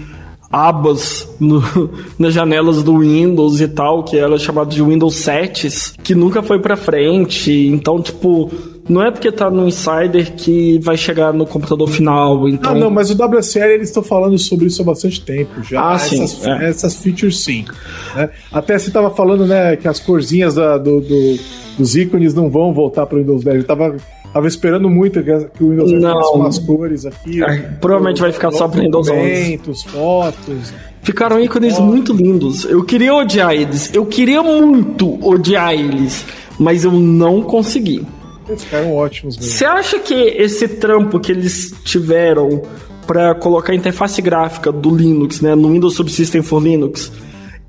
Speaker 2: abas no, (laughs) nas janelas do Windows e tal, que era chamado de Windows 7, que nunca foi para frente. Então, tipo, não é porque tá no Insider que vai chegar no computador final. Então...
Speaker 4: Ah, não, mas o WSL eles estão falando sobre isso há bastante tempo já.
Speaker 2: Ah,
Speaker 4: essas,
Speaker 2: sim. É.
Speaker 4: Essas features sim. Né? Até você tava falando, né, que as corzinhas da, do, do, dos ícones não vão voltar para o Windows 10. Eu tava Tava esperando muito que, o Windows
Speaker 2: não.
Speaker 4: umas cores aqui.
Speaker 2: É, provavelmente vai ficar só para Windows 11.
Speaker 4: fotos.
Speaker 2: Ficaram ícones fotos. muito lindos. Eu queria odiar eles. Eu queria muito odiar eles, mas eu não consegui.
Speaker 4: Eles ficaram ótimos
Speaker 2: mesmo. Você acha que esse trampo que eles tiveram para colocar a interface gráfica do Linux, né, no Windows Subsystem for Linux,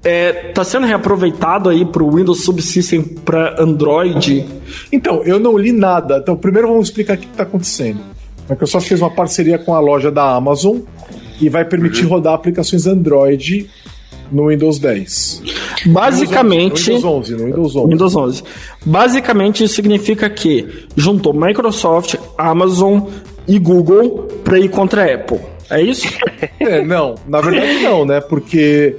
Speaker 2: é, tá sendo reaproveitado aí pro Windows Subsystem para Android?
Speaker 4: Então, eu não li nada. Então, primeiro vamos explicar o que está acontecendo. A Microsoft fez uma parceria com a loja da Amazon e vai permitir uhum. rodar aplicações Android no Windows 10.
Speaker 2: Basicamente.
Speaker 4: Windows 11, no Windows 11.
Speaker 2: Windows 11. Basicamente, isso significa que juntou Microsoft, Amazon e Google para ir contra a Apple. É isso? (laughs)
Speaker 4: é, não. Na verdade, não, né? Porque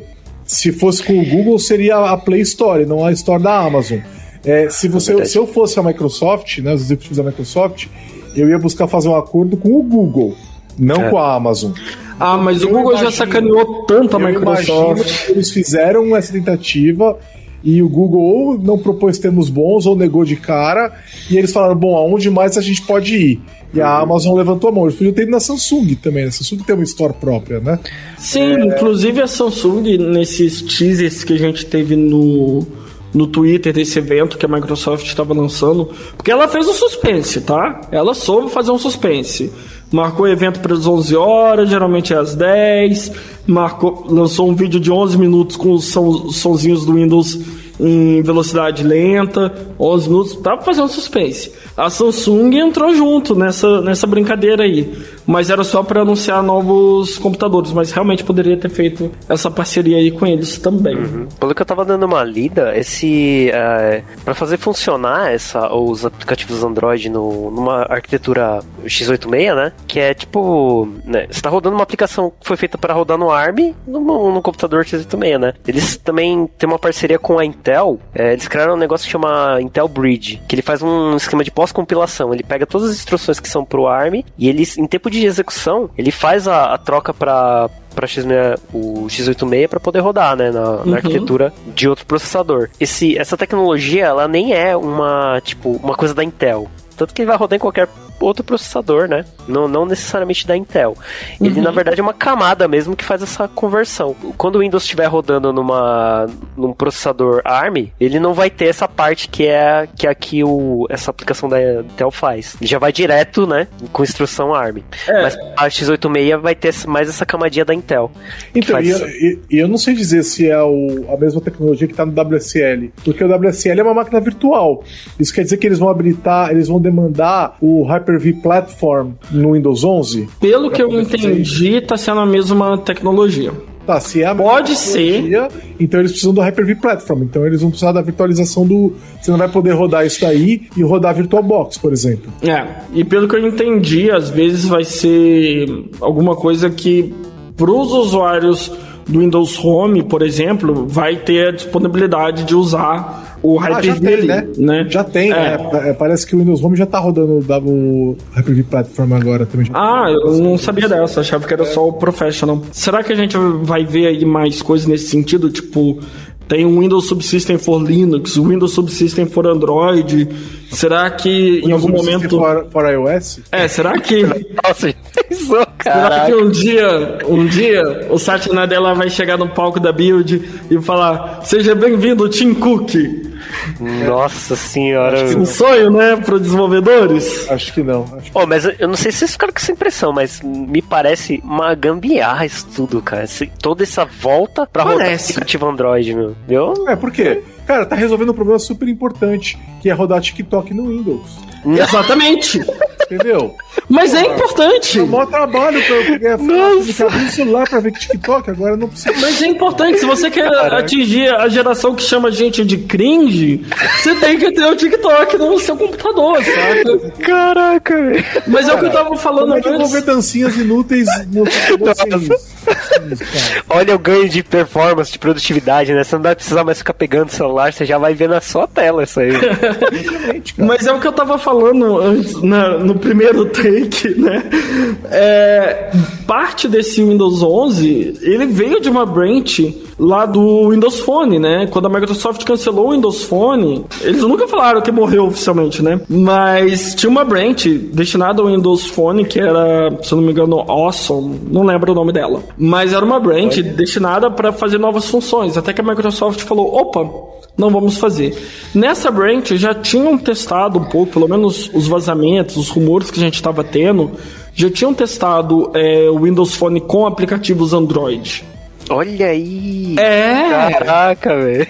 Speaker 4: se fosse com o Google, seria a Play Store, não a Store da Amazon. É, se, você, é se eu fosse a Microsoft, né, os executivos da Microsoft, eu ia buscar fazer um acordo com o Google, não é. com a Amazon.
Speaker 2: Ah, mas eu o Google imagino, já sacaneou tanto a Microsoft.
Speaker 4: Eles fizeram essa tentativa e o Google ou não propôs termos bons ou negou de cara, e eles falaram: bom, aonde mais a gente pode ir? E a Amazon levantou a mão. Eles podiam ter ido na Samsung também. A Samsung tem uma store própria, né?
Speaker 2: Sim, é... inclusive a Samsung, nesses teasers que a gente teve no, no Twitter desse evento que a Microsoft estava lançando, porque ela fez um suspense, tá? Ela soube fazer um suspense. Marcou o evento para as 11 horas, geralmente é às 10. Marcou, lançou um vídeo de 11 minutos com os som, sonzinhos do Windows em velocidade lenta, 11 minutos, tava fazendo suspense. A Samsung entrou junto nessa, nessa brincadeira aí, mas era só para anunciar novos computadores, mas realmente poderia ter feito essa parceria aí com eles também. Uhum.
Speaker 3: Pelo que eu tava dando uma lida, esse é, para fazer funcionar essa os aplicativos Android no, numa arquitetura x86, né? Que é tipo, né, você tá rodando uma aplicação que foi feita para rodar no ARM no, no computador x86, né? Eles também têm uma parceria com a Intel é, eles criaram um negócio que chama Intel Bridge, que ele faz um esquema de pós-compilação. Ele pega todas as instruções que são pro ARM e ele, em tempo de execução, ele faz a, a troca para para o x86 para poder rodar, né, na, uhum. na, arquitetura de outro processador. Esse, essa tecnologia, ela nem é uma, tipo, uma coisa da Intel. Tanto que ele vai rodar em qualquer outro processador, né? Não, não necessariamente da Intel. Ele, uhum. na verdade, é uma camada mesmo que faz essa conversão. Quando o Windows estiver rodando numa, num processador ARM, ele não vai ter essa parte que é que aqui o, essa aplicação da Intel faz. Ele já vai direto, né? Com instrução ARM. É. Mas a x86 vai ter mais essa camadinha da Intel.
Speaker 4: Então, e, e, e, eu não sei dizer se é o, a mesma tecnologia que está no WSL. Porque o WSL é uma máquina virtual. Isso quer dizer que eles vão habilitar, eles vão demandar o Hyper Hyper-V Platform no Windows 11?
Speaker 2: Pelo que eu entendi, está sendo a mesma tecnologia.
Speaker 4: Tá, se é a
Speaker 2: Pode ser.
Speaker 4: Então eles precisam do Hyper-V Platform. Então eles vão precisar da virtualização do. Você não vai poder rodar isso daí e rodar VirtualBox, por exemplo.
Speaker 2: É. E pelo que eu entendi, às vezes vai ser alguma coisa que para os usuários do Windows Home, por exemplo, vai ter a disponibilidade de usar o
Speaker 4: Ah, já tem,
Speaker 2: ali,
Speaker 4: né?
Speaker 2: né?
Speaker 4: Já tem,
Speaker 2: É.
Speaker 4: né? Pa- Parece que o Windows Home já tá rodando o W Hyper-V Platform agora também. já
Speaker 2: Ah,
Speaker 4: tá
Speaker 2: eu não sabia dessa, achava que era só o Professional. Será que a gente vai ver aí mais coisas nesse sentido? Tipo, tem o Windows Subsystem for Linux, o Windows Subsystem for Android. Será que em algum momento.
Speaker 4: For, for iOS?
Speaker 2: É, será que. (laughs)
Speaker 3: Nossa, pensou,
Speaker 2: Será que um dia, um dia, o Satya Nadella vai chegar no palco da Build e falar: Seja bem-vindo, Tim Cook.
Speaker 3: Nossa senhora.
Speaker 2: Um sonho, né, para desenvolvedores?
Speaker 4: Acho que não. Acho que...
Speaker 3: Oh, mas eu- não sei se vocês ficaram com essa impressão, mas me parece uma gambiarra isso tudo, cara. Esse- toda essa volta pra rodar aplicativo Android, meu. Eu?
Speaker 4: É, por quê? Cara, tá resolvendo um problema super importante, que é rodar TikTok no Windows.
Speaker 2: Exatamente.
Speaker 4: Entendeu?
Speaker 2: Mas é importante.
Speaker 4: É um maior trabalho pra eu pegar abrir o celular pra ver TikTok, agora eu não preciso.
Speaker 2: Mas é importante, se você quer atingir a geração que chama gente de cringe, você tem que ter o TikTok no seu computador, saca?
Speaker 3: Caraca, velho.
Speaker 2: Mas é o que eu tava falando
Speaker 4: Como é que eu vou
Speaker 2: antes.
Speaker 4: ver dancinhas inúteis no? (laughs)
Speaker 3: Olha o ganho de performance, de produtividade, né? Você não vai precisar mais ficar pegando o celular, você já vai ver na sua tela isso aí.
Speaker 2: Mas é o que eu tava falando antes, na- no primeiro take, né? É, parte desse Windows 11, ele veio de uma branch lá do Windows Phone, né? Quando a Microsoft cancelou o Windows Phone, eles nunca falaram que morreu oficialmente, né? Mas tinha uma branch destinada ao Windows Phone que era, se eu não me engano, Awesome, não lembro o nome dela. Mas era uma branch destinada para fazer novas funções, até que a Microsoft falou: opa, não vamos fazer. Nessa branch já tinham testado um pouco, pelo menos os vazamentos, os rumores que a gente estava tendo, já tinham testado é, o Windows Phone com aplicativos Android.
Speaker 3: Olha aí.
Speaker 2: É!
Speaker 3: Caraca, velho.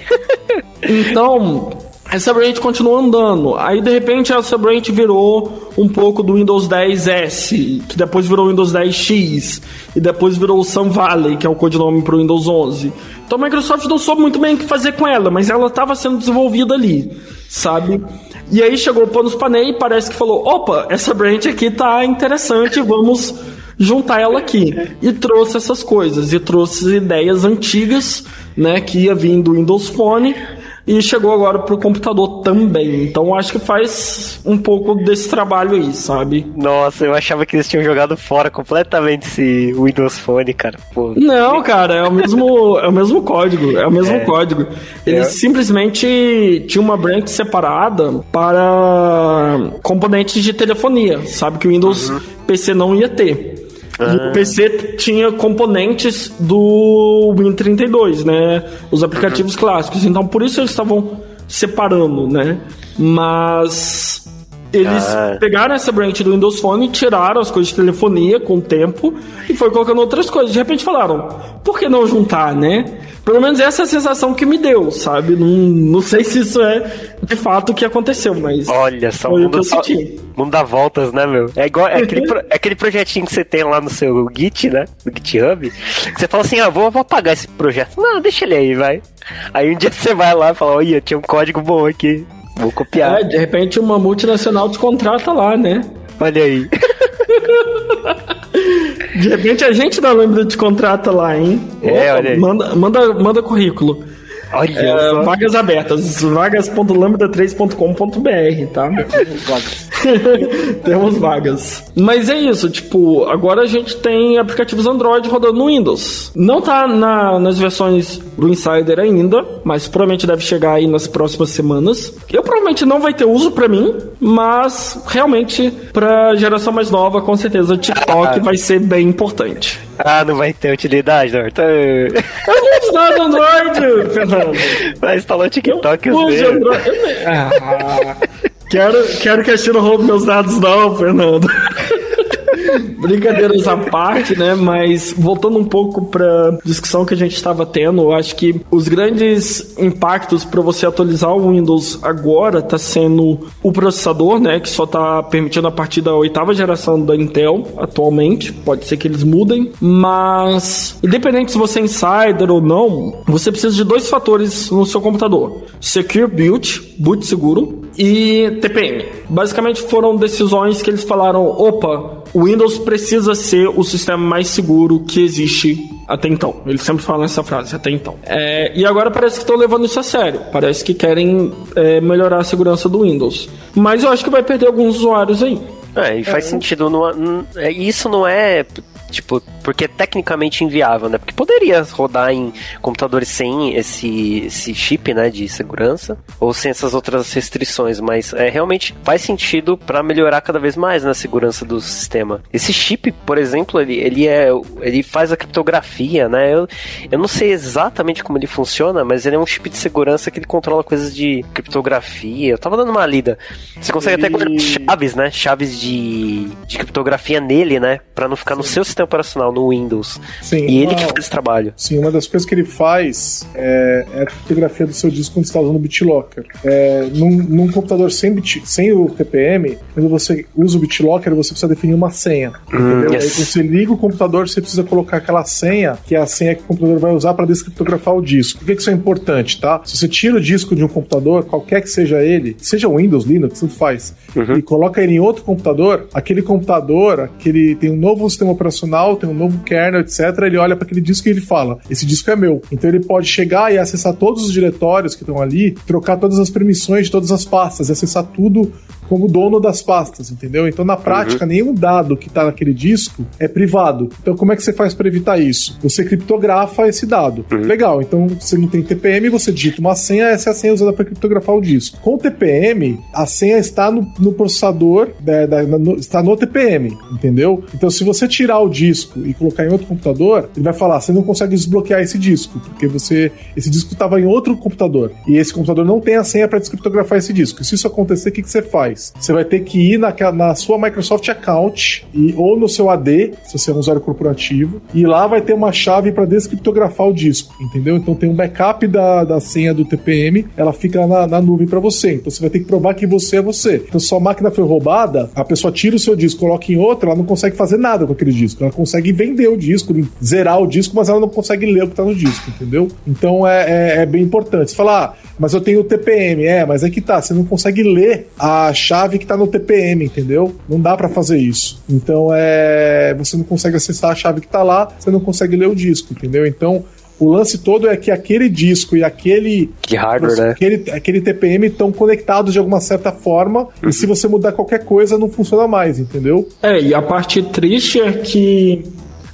Speaker 2: Então, essa branch continuou andando. Aí, de repente, essa branch virou um pouco do Windows 10S, que depois virou o Windows 10X, e depois virou o Sun Valley, que é o codinome para o Windows 11. Então, a Microsoft não soube muito bem o que fazer com ela, mas ela estava sendo desenvolvida ali, sabe? E aí chegou o Panos Panay e parece que falou: opa, essa branch aqui tá interessante, vamos juntar ela aqui. E trouxe essas coisas, e trouxe ideias antigas, né, que ia vir do Windows Phone e chegou agora pro computador também. Então acho que faz um pouco desse trabalho aí, sabe?
Speaker 3: Nossa, eu achava que eles tinham jogado fora completamente esse Windows Phone, cara. Pô.
Speaker 2: Não, cara, é o mesmo, é o mesmo código, é o mesmo código. Eles simplesmente tinham uma branch separada para componentes de telefonia, sabe que o Windows PC não ia ter. E o PC tinha componentes do Win32, né? Os aplicativos clássicos. Então por isso eles estavam separando, né? Mas eles
Speaker 3: Ah.
Speaker 2: pegaram essa branch do Windows Phone, tiraram as coisas de telefonia com o tempo e foi colocando outras coisas. De repente falaram, por que não juntar, né? Pelo menos essa é a sensação que me deu, sabe? Não, não sei se isso é de fato o que aconteceu, mas
Speaker 3: Olha só,
Speaker 2: foi o que eu
Speaker 3: mundo,
Speaker 2: senti.
Speaker 3: mundo dá voltas, né, meu? É igual é (laughs) aquele, pro- é aquele projetinho que você tem lá no seu Git, né? No GitHub. Que você fala assim, ah, vou, vou apagar esse projeto. Não, deixa ele aí, vai. Aí um dia (laughs) você vai lá e fala, olha, tinha um código bom aqui. Vou copiar.
Speaker 2: É, de repente uma multinacional te contrata lá, né?
Speaker 3: Olha aí. (laughs)
Speaker 2: De repente a gente da Lambda te contrata lá, hein?
Speaker 3: É, olha aí.
Speaker 2: Manda, manda, manda currículo.
Speaker 3: Olha
Speaker 2: É,
Speaker 3: só.
Speaker 2: vagas abertas, vagas.lambda3.com.br, tá? (laughs) Temos vagas. Mas é isso, tipo, agora a gente tem aplicativos Android rodando no Windows. Não tá na- nas versões do Insider ainda, mas provavelmente deve chegar aí nas próximas semanas. Eu provavelmente não vai ter uso pra mim, mas realmente pra geração mais nova, com certeza o TikTok vai ser bem importante.
Speaker 3: Ah, não vai ter utilidade, Norton.
Speaker 2: Eu não uso do Android, Fernando.
Speaker 3: Vai instalar o TikTok.
Speaker 2: Eu Ah, (laughs) quero, quero que a China roube meus dados, não, Fernando. Brincadeiras à parte, né? Mas voltando um pouco para discussão que a gente estava tendo, eu acho que os grandes impactos para você atualizar o Windows agora tá sendo o processador, né? Que só tá permitindo a partir da oitava geração da Intel atualmente. Pode ser que eles mudem, mas independente se você é insider ou não, você precisa de dois fatores no seu computador: Secure Boot, boot seguro, e TPM. Basicamente foram decisões que eles falaram: opa, o Windows precisa ser o sistema mais seguro que existe Até então. Eles sempre falam essa frase, até então. É, e agora parece que estão levando isso a sério. Parece que querem é, melhorar a segurança do Windows. Mas eu acho que vai perder alguns usuários aí.
Speaker 3: É, e faz é, sentido. Não, é, isso não é Tipo, porque é tecnicamente inviável, né? Porque poderia rodar em computadores sem esse, esse chip, né, de segurança, ou sem essas outras restrições, mas é, realmente faz sentido para melhorar cada vez mais na né, segurança do sistema. Esse chip, por exemplo, ele, ele, é, ele faz a criptografia, né? Eu, eu não sei exatamente como ele funciona, mas ele é um chip de segurança que ele controla coisas de criptografia. Eu tava dando uma lida. Você consegue ele... até chaves, né? Chaves de, de criptografia nele, né? Pra não ficar Sim. no seu sistema operacional no Windows. Sim, e ele que faz esse trabalho.
Speaker 4: Sim, uma das coisas que ele faz é, é a criptografia do seu disco quando você está usando o BitLocker. É, num, num, computador sem, bit, sem o TPM, quando você usa o BitLocker, você precisa definir uma senha. Hum, entendeu? Yes. Aí você liga o computador, você precisa colocar aquela senha, que é a senha que o computador vai usar para descriptografar o disco. Por que, que isso é importante, tá? Se você tira o disco de um computador, qualquer que seja ele, seja Windows, Linux, tudo faz, uhum. e coloca ele em outro computador, aquele computador, aquele tem um novo sistema operacional tem um novo kernel, etc. Ele olha para aquele disco e ele fala: esse disco é meu. Então ele pode chegar e acessar todos os diretórios que estão ali, trocar todas as permissões de todas as pastas acessar tudo como dono das pastas, entendeu? Então, na prática, uhum. nenhum dado que está naquele disco é privado. Então, como é que você faz para evitar isso? Você criptografa esse dado. Uhum. Legal, então você não tem TPM, você digita uma senha, essa é a senha usada para criptografar o disco. Com o TPM, a senha está no, no processador, da, da, no, está no TPM, entendeu? Então, se você tirar o disco e colocar em outro computador, ele vai falar: você não consegue desbloquear esse disco, porque você esse disco estava em outro computador e esse computador não tem a senha para descriptografar esse disco. Se isso acontecer, o que, que você faz? Você vai ter que ir na, sua Microsoft Account e, ou no seu AD, se você é um usuário corporativo, e lá vai ter uma chave para descriptografar o disco, entendeu? Então tem um backup da, da senha do TPM, ela fica na, na nuvem para você. Então você vai ter que provar que você é você. Então se sua máquina foi roubada, a pessoa tira o seu disco, coloca em outro, ela não consegue fazer nada com aquele disco. Ela consegue vender o disco, zerar o disco, mas ela não consegue ler o que tá no disco, entendeu? Então é, é, é bem importante. Você fala, ah, mas eu tenho o TPM. É, mas é que tá, você não consegue ler a chave que tá no TPM, entendeu? Não dá para fazer isso. Então é. Você não consegue acessar a chave que tá lá, você não consegue ler o disco, entendeu? Então. O lance todo é que aquele disco e aquele.
Speaker 3: Que hardware, né?
Speaker 4: Aquele, aquele TPM estão conectados de alguma certa forma. Uhum. E se você mudar qualquer coisa, não funciona mais, entendeu?
Speaker 2: É, e a parte triste é que.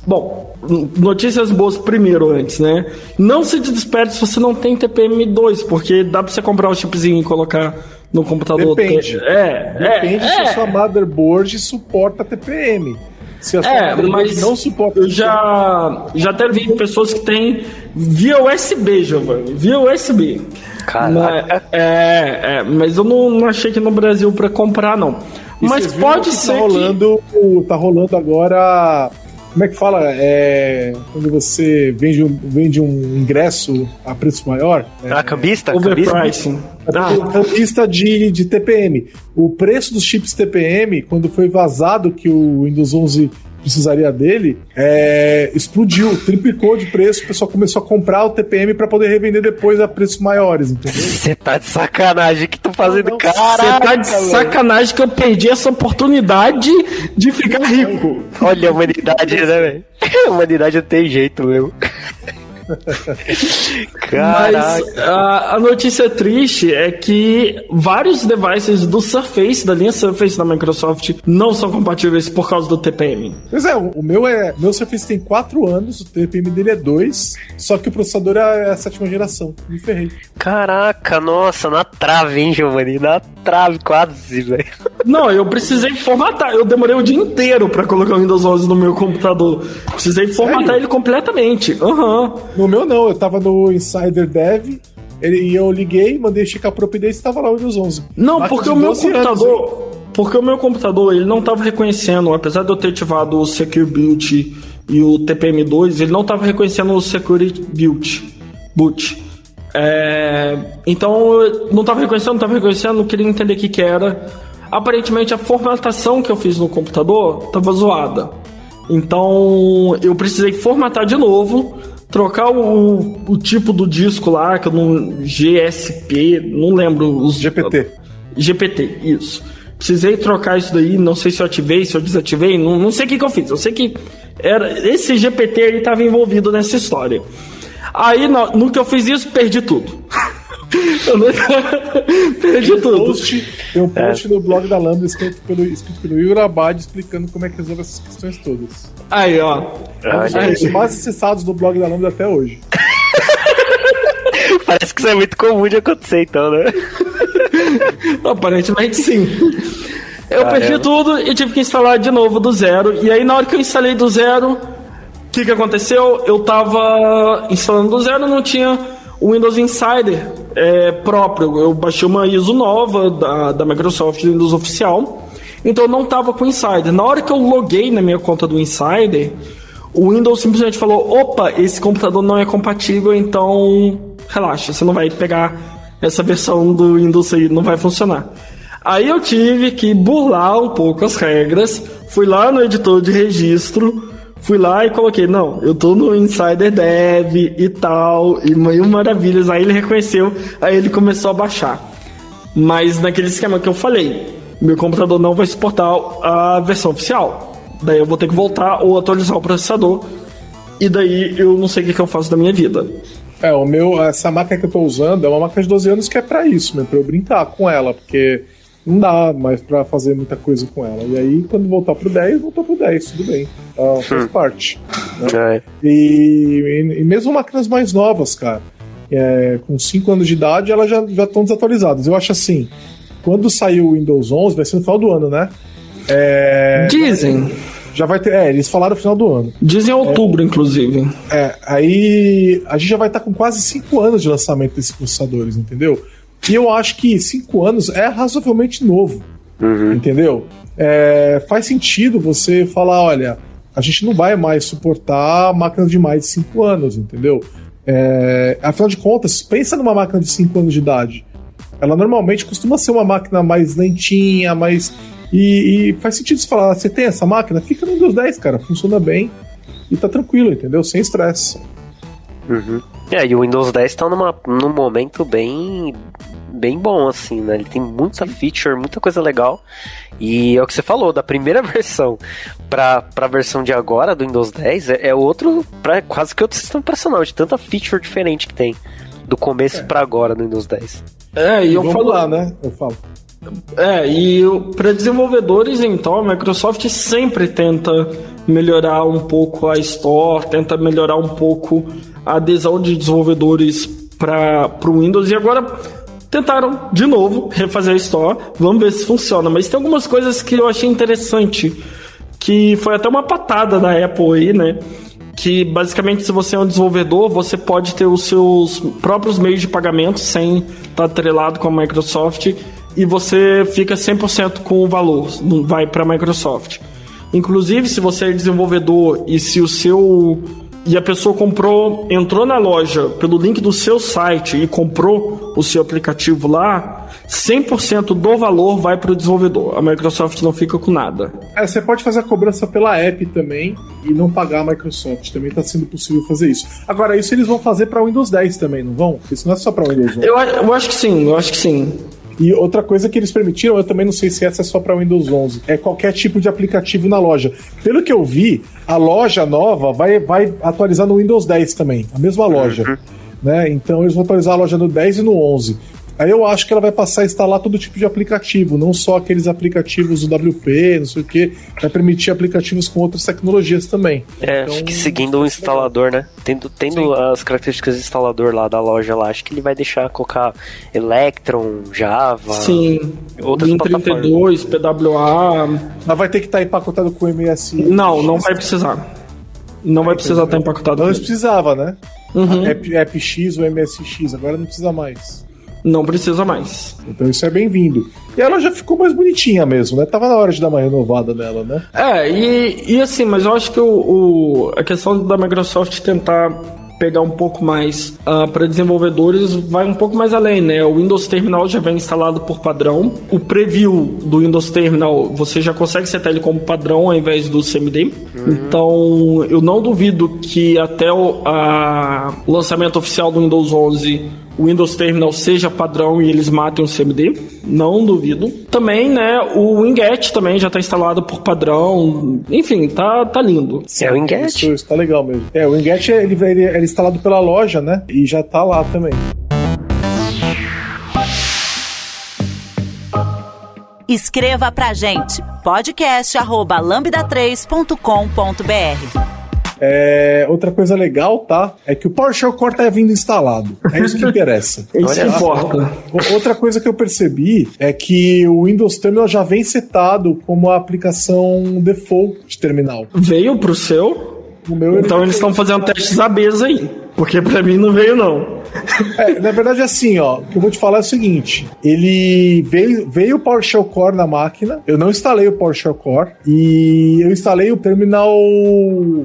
Speaker 2: Bom, notícias boas primeiro antes, né? Não se desespere se você não tem TPM2, porque dá pra você comprar um chipzinho e colocar no computador.
Speaker 4: Depende. É, Depende é, se é. a sua motherboard suporta TPM.
Speaker 2: Se a sua é, mas não suporta. Eu já, já até vi pessoas que têm via USB, Giovanni. Via USB.
Speaker 3: Caraca.
Speaker 2: é, é, mas eu não, não achei que no Brasil para comprar, não. E mas pode tá ser.
Speaker 4: Tá rolando, que... tá rolando agora como é que fala? É, quando você vende um, vende um ingresso a preço maior.
Speaker 3: É, ah, cambista?
Speaker 2: Overpricing.
Speaker 4: Ah. Cambista de, de TPM. O preço dos chips TPM, quando foi vazado que o Windows 11 precisaria dele, é, explodiu, triplicou de preço, o pessoal começou a comprar o TPM para poder revender depois a preços maiores, entendeu?
Speaker 3: Você tá de sacanagem que tô fazendo, cara.
Speaker 2: Você tá de sacanagem que eu perdi essa oportunidade de ficar rico.
Speaker 3: Olha a humanidade, né, velho? (laughs) A humanidade não tem jeito mesmo.
Speaker 2: Mas a, a, notícia triste é que vários devices do Surface, da linha Surface da Microsoft, não são compatíveis por causa do TPM.
Speaker 4: Pois é, o meu é. Meu Surface tem 4 anos, o TPM dele é 2, só que o processador é a sétima geração. Me ferrei.
Speaker 3: Caraca, nossa, na trave, hein, Giovanni? Na trave, quase, velho.
Speaker 2: Não, eu precisei formatar. Eu demorei o dia inteiro para colocar o Windows 11 no meu computador. Precisei formatar Sério? ele completamente. Aham. Uhum.
Speaker 4: No meu não, eu tava no Insider Dev e eu liguei, mandei checar a propriedade e estava lá o Windows 11.
Speaker 2: Não, porque o meu computador, anos, porque o meu computador ele não estava reconhecendo, apesar de eu ter ativado o Secure Boot e o TPM2, ele não estava reconhecendo o Security Boot. boot. É, então, não estava reconhecendo, não estava reconhecendo, não queria entender o que, que era. Aparentemente, a formatação que eu fiz no computador estava zoada. Então, eu precisei formatar de novo trocar o, o tipo do disco lá, que eu não. GSP, não lembro os.
Speaker 4: GPT.
Speaker 2: GPT, isso. Precisei trocar isso daí, não sei se eu ativei, se eu desativei, não, não sei o que, que eu fiz. Eu sei que Era, esse GPT aí estava envolvido nessa história. Aí, no, no, que eu fiz isso, perdi tudo. (laughs) eu não... (laughs) perdi
Speaker 4: tem um
Speaker 2: tudo.
Speaker 4: Post, tem um post é. no blog da Lambda escrito pelo, escrito pelo Yuri Abad explicando como é que resolve essas questões todas.
Speaker 2: Aí, ó.
Speaker 4: É um dos mais acessados do blog da Lambda até hoje. (laughs)
Speaker 3: Parece que isso é muito comum de acontecer, então, né? (laughs)
Speaker 2: Aparentemente sim. Eu perdi tudo e tive que instalar de novo do zero. E aí, na hora que eu instalei do zero, o que, que aconteceu? Eu tava instalando do zero, não tinha o Windows Insider é, próprio. Eu baixei uma ISO nova da, da Microsoft Windows oficial. Então eu não tava com o Insider. Na hora que eu loguei na minha conta do Insider, o Windows simplesmente falou: opa, esse computador não é compatível, então relaxa, você não vai pegar essa versão do Windows aí, não vai funcionar. Aí eu tive que burlar um pouco as regras, fui lá no editor de registro, fui lá e coloquei, não, eu tô no Insider Dev e tal, e mil maravilhas. Aí ele reconheceu, aí ele começou a baixar. Mas naquele esquema que eu falei, meu computador não vai suportar a versão oficial. Daí eu vou ter que voltar ou atualizar o processador. E daí eu não sei o que, que eu faço da minha vida.
Speaker 4: É, o meu, essa máquina que eu tô usando é uma máquina de 12 anos que é para isso, mesmo, pra eu brincar com ela, porque não dá mais para fazer muita coisa com ela. E aí, quando voltar pro 10, voltou pro 10, tudo bem. Uh, faz hum. parte. Né? É. E, e, mesmo máquinas mais novas, cara, é, com 5 anos de idade, elas já estão desatualizadas. Eu acho assim, quando sair o Windows 11, vai ser no final do ano, né?
Speaker 2: É, Dizem.
Speaker 4: Já vai ter. É, eles falaram no final do ano.
Speaker 2: Dizem outubro, é, inclusive.
Speaker 4: É, aí a gente já vai estar com quase 5 anos de lançamento desses processadores, entendeu? E eu acho que 5 anos é razoavelmente novo. Uhum. Entendeu? É, faz sentido você falar, olha, a gente não vai mais suportar máquinas de mais de 5 anos, entendeu? É, afinal de contas, pensa numa máquina de 5 anos de idade. Ela normalmente costuma ser uma máquina mais lentinha, mais e, e, faz sentido você falar, você tem essa máquina? Fica no Windows 10, cara, funciona bem e tá tranquilo, entendeu? Sem estresse.
Speaker 3: Uhum. É, e o Windows 10 tá numa, num momento bem bem bom, assim, né? Ele tem muita feature, muita coisa legal. E é o que você falou, da primeira (laughs) versão pra, pra versão de agora do Windows 10, é, é outro, pra, quase que outro sistema operacional, de tanta feature diferente que tem. Do começo é. pra agora no Windows 10.
Speaker 2: É, e eu falo
Speaker 4: lá, né? Eu falo.
Speaker 2: É, e para desenvolvedores, então, a Microsoft sempre tenta melhorar um pouco a Store, tenta melhorar um pouco a adesão de desenvolvedores para o Windows, e agora tentaram de novo refazer a Store, vamos ver se funciona. Mas tem algumas coisas que eu achei interessante, que foi até uma patada da Apple aí, né? que basicamente se você é um desenvolvedor, você pode ter os seus próprios meios de pagamento sem estar atrelado com a Microsoft e você fica 100% com o valor, não vai para a Microsoft. Inclusive, se você é desenvolvedor e se o seu e a pessoa comprou, entrou na loja pelo link do seu site e comprou o seu aplicativo lá, 100% do valor vai para o desenvolvedor. A Microsoft não fica com nada.
Speaker 4: É, você pode fazer a cobrança pela app também e não pagar a Microsoft. Também está sendo possível fazer isso. Agora, isso eles vão fazer para Windows 10 também, não vão? Isso não é só para Windows 11.
Speaker 2: Eu, eu acho que sim, eu acho que sim.
Speaker 4: E outra coisa que eles permitiram, eu também não sei se essa é só para Windows 11, é qualquer tipo de aplicativo na loja. Pelo que eu vi, a loja nova vai, vai atualizar no Windows 10 também, a mesma loja. Uhum. Né? Então eles vão atualizar a loja no 10 e no 11. Aí eu acho que ela vai passar a instalar todo tipo de aplicativo, não só aqueles aplicativos do WP, não sei o que, vai permitir aplicativos com outras tecnologias também.
Speaker 3: É, então, acho que seguindo o instalador, né? Tendo, tendo as características do instalador lá da loja lá, acho que ele vai deixar colocar Electron, Java,
Speaker 2: Sim, outras Win 32, PWA.
Speaker 4: Mas vai ter que estar empacotado com MS.
Speaker 2: Não, não vai precisar. Não vai precisar estar empacotado.
Speaker 4: Antes precisava, né? Uhum. App, AppX ou MSX, agora não precisa mais.
Speaker 2: Não precisa mais.
Speaker 4: Então isso é bem-vindo. E ela já ficou mais bonitinha mesmo, né? Tava na hora de dar uma renovada nela, né?
Speaker 2: É, e, e assim, mas eu acho que o, o a questão da Microsoft tentar pegar um pouco mais uh, ah, para desenvolvedores vai um pouco mais além, né? O Windows Terminal já vem instalado por padrão. O preview do Windows Terminal você já consegue setar ele como padrão ao invés do CMD. Uhum. Então eu não duvido que até o a, lançamento oficial do Windows 11 o Windows Terminal seja padrão e eles matem o CMD, não duvido. Também, né, o Winget também já está instalado por padrão, enfim, tá, tá lindo.
Speaker 3: É o Winget?
Speaker 4: Isso, isso tá legal mesmo. É, o Winget ele, ele, ele é instalado pela loja, né? E já tá lá também.
Speaker 1: Escreva pra gente podcast@lambda3.com.br.
Speaker 4: É, outra coisa legal, tá? É que o PowerShell Core tá vindo instalado. É isso que (laughs) interessa.
Speaker 2: É isso que importa.
Speaker 4: Outra coisa que eu percebi é que o Windows Terminal já vem setado como a aplicação default de terminal.
Speaker 2: Veio pro seu? Então eles estão fazendo testes ABs aí. Porque pra mim não veio, não.
Speaker 4: É, na verdade, assim, ó, o que eu vou te falar é o seguinte: ele veio, veio o PowerShell Core na máquina, eu não instalei o PowerShell Core e eu instalei o Terminal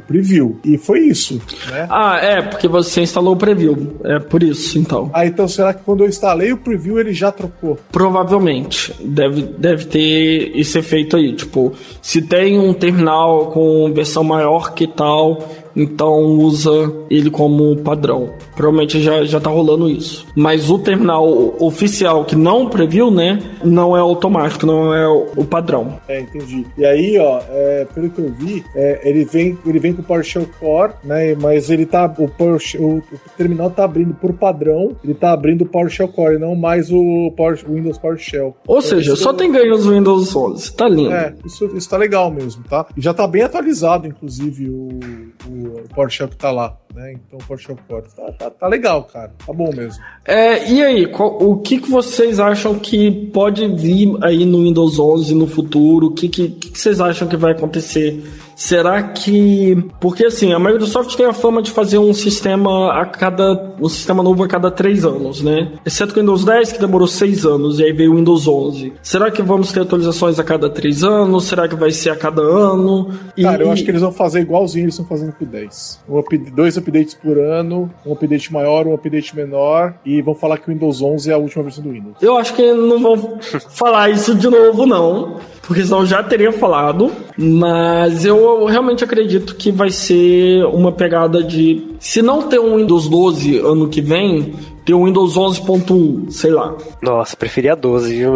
Speaker 4: Preview. E foi isso, né?
Speaker 2: Ah, é, porque você instalou o preview. É por isso, então.
Speaker 4: Ah, então será que quando eu instalei o Preview ele já trocou?
Speaker 2: Provavelmente. Deve, deve ter esse efeito aí. Tipo, se tem um terminal com versão maior que tal, então usa ele como padrão. Provavelmente já, já tá rolando isso. Mas o terminal oficial que não previu, né? Não é automático, não é o, padrão.
Speaker 4: É, entendi. E aí, ó, é, pelo que eu vi, é, ele, vem, ele vem com o PowerShell Core, né? Mas ele tá. O, PowerShell, o, o terminal tá abrindo por padrão, ele tá abrindo o PowerShell Core, não mais o, Power, o Windows PowerShell.
Speaker 2: Ou seja, só tem ganhos no Windows 11. Tá lindo.
Speaker 4: É, isso, isso tá legal mesmo, tá? E já tá bem atualizado, inclusive, o, o, o que tá lá. Né? Então o PowerShell Core tá, tá, tá legal, cara. Tá bom mesmo.
Speaker 2: É, e aí, qual, o que, que vocês acham que pode vir aí no Windows 11 no futuro? O que, que, que vocês acham que vai acontecer? Será que. Porque assim, a Microsoft tem a fama de fazer um sistema a cada. um sistema novo a cada três anos, né? Exceto com o Windows 10, que demorou seis anos, e aí veio o Windows 11. Será que vamos ter atualizações a cada três anos? Será que vai ser a cada ano?
Speaker 4: E... Cara, eu acho que eles vão fazer igualzinho eles estão fazendo com o 10. Um up... dois updates por ano, um update maior, um update menor, e vão falar que o Windows 11 é a última versão do Windows.
Speaker 2: Eu acho que não vão falar isso de novo, não. Porque senão eu já teria falado. Mas eu realmente acredito que vai ser uma pegada de. Se não ter um Windows 12 ano que vem, ter um Windows 11.1, sei lá.
Speaker 3: Nossa, preferia 12, viu?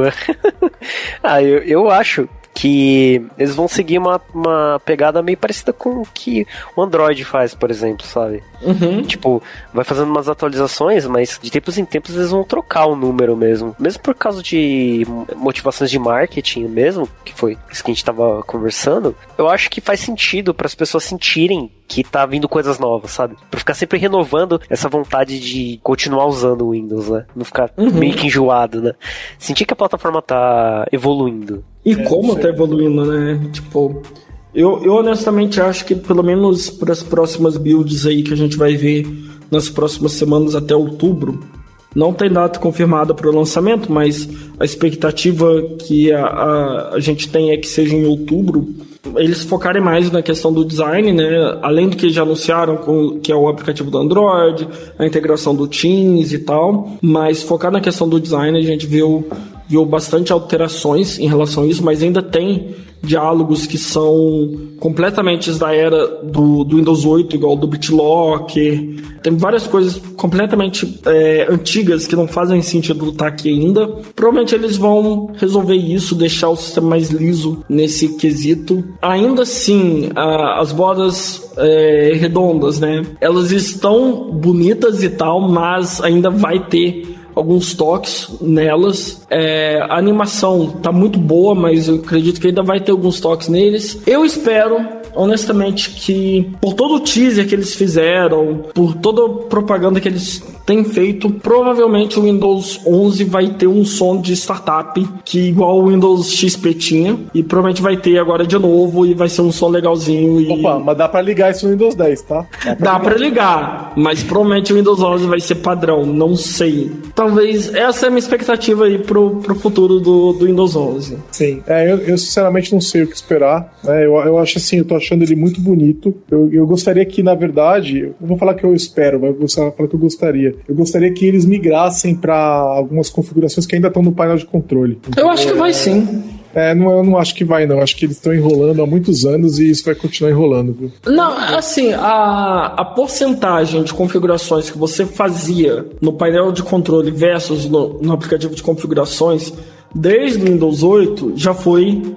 Speaker 3: (laughs) ah, eu, eu acho que eles vão seguir uma, uma pegada meio parecida com o que o Android faz, por exemplo, sabe?
Speaker 2: Uhum.
Speaker 3: Tipo, vai fazendo umas atualizações, mas de tempos em tempos eles vão trocar o número mesmo. Mesmo por causa de motivações de marketing mesmo, que foi isso que a gente tava conversando, eu acho que faz sentido para as pessoas sentirem que tá vindo coisas novas, sabe? Pra ficar sempre renovando essa vontade de continuar usando o Windows, né? Não ficar uhum. meio que enjoado, né? Sentir que a plataforma tá evoluindo.
Speaker 2: E é, como tá evoluindo, né? Tipo, eu, eu honestamente acho que pelo menos para as próximas builds aí que a gente vai ver nas próximas semanas até outubro, não tem data confirmada para o lançamento, mas a expectativa que a, a, a, gente tem é que seja em outubro. Eles focarem mais na questão do design, né? Além do que já anunciaram, com, que é o aplicativo do Android, a integração do Teams e tal. Mas focar na questão do design, a gente viu, viu bastante alterações em relação a isso, mas ainda tem diálogos que são completamente da era do, do Windows 8, igual do BitLocker. Tem várias coisas completamente é, antigas que não fazem sentido estar aqui ainda. Provavelmente eles vão resolver isso, deixar o sistema mais liso nesse quesito. Ainda assim, a, as bordas é, redondas, né? Elas estão bonitas e tal, mas ainda vai ter alguns toques nelas. É, a animação tá muito boa, mas eu acredito que ainda vai ter alguns toques neles. Eu espero honestamente, que por todo o teaser que eles fizeram, por toda a propaganda que eles têm feito, provavelmente o Windows 11 vai ter um som de startup que igual o Windows XP tinha e provavelmente vai ter agora de novo e vai ser um som legalzinho. E...
Speaker 4: Opa, mas dá para ligar isso no Windows 10, tá?
Speaker 2: Dá para ligar. ligar, mas provavelmente o Windows 11 vai ser padrão, não sei. Talvez essa é a minha expectativa aí pro, pro futuro do, do Windows 11.
Speaker 4: Sim, é, eu, eu sinceramente não sei o que esperar. Né? Eu, eu acho assim, eu tô achando ele muito bonito. Eu, eu gostaria que, na verdade, eu vou falar que eu espero, mas eu vou falar que eu gostaria. Eu gostaria que eles migrassem para algumas configurações que ainda estão no painel de controle.
Speaker 2: Eu acho que vai sim.
Speaker 4: É, não, eu não acho que vai, não. Acho que eles estão enrolando há muitos anos e isso vai continuar enrolando, viu?
Speaker 2: Não, assim, a, a porcentagem de configurações que você fazia no painel de controle versus no, no aplicativo de configurações desde o Windows 8 já foi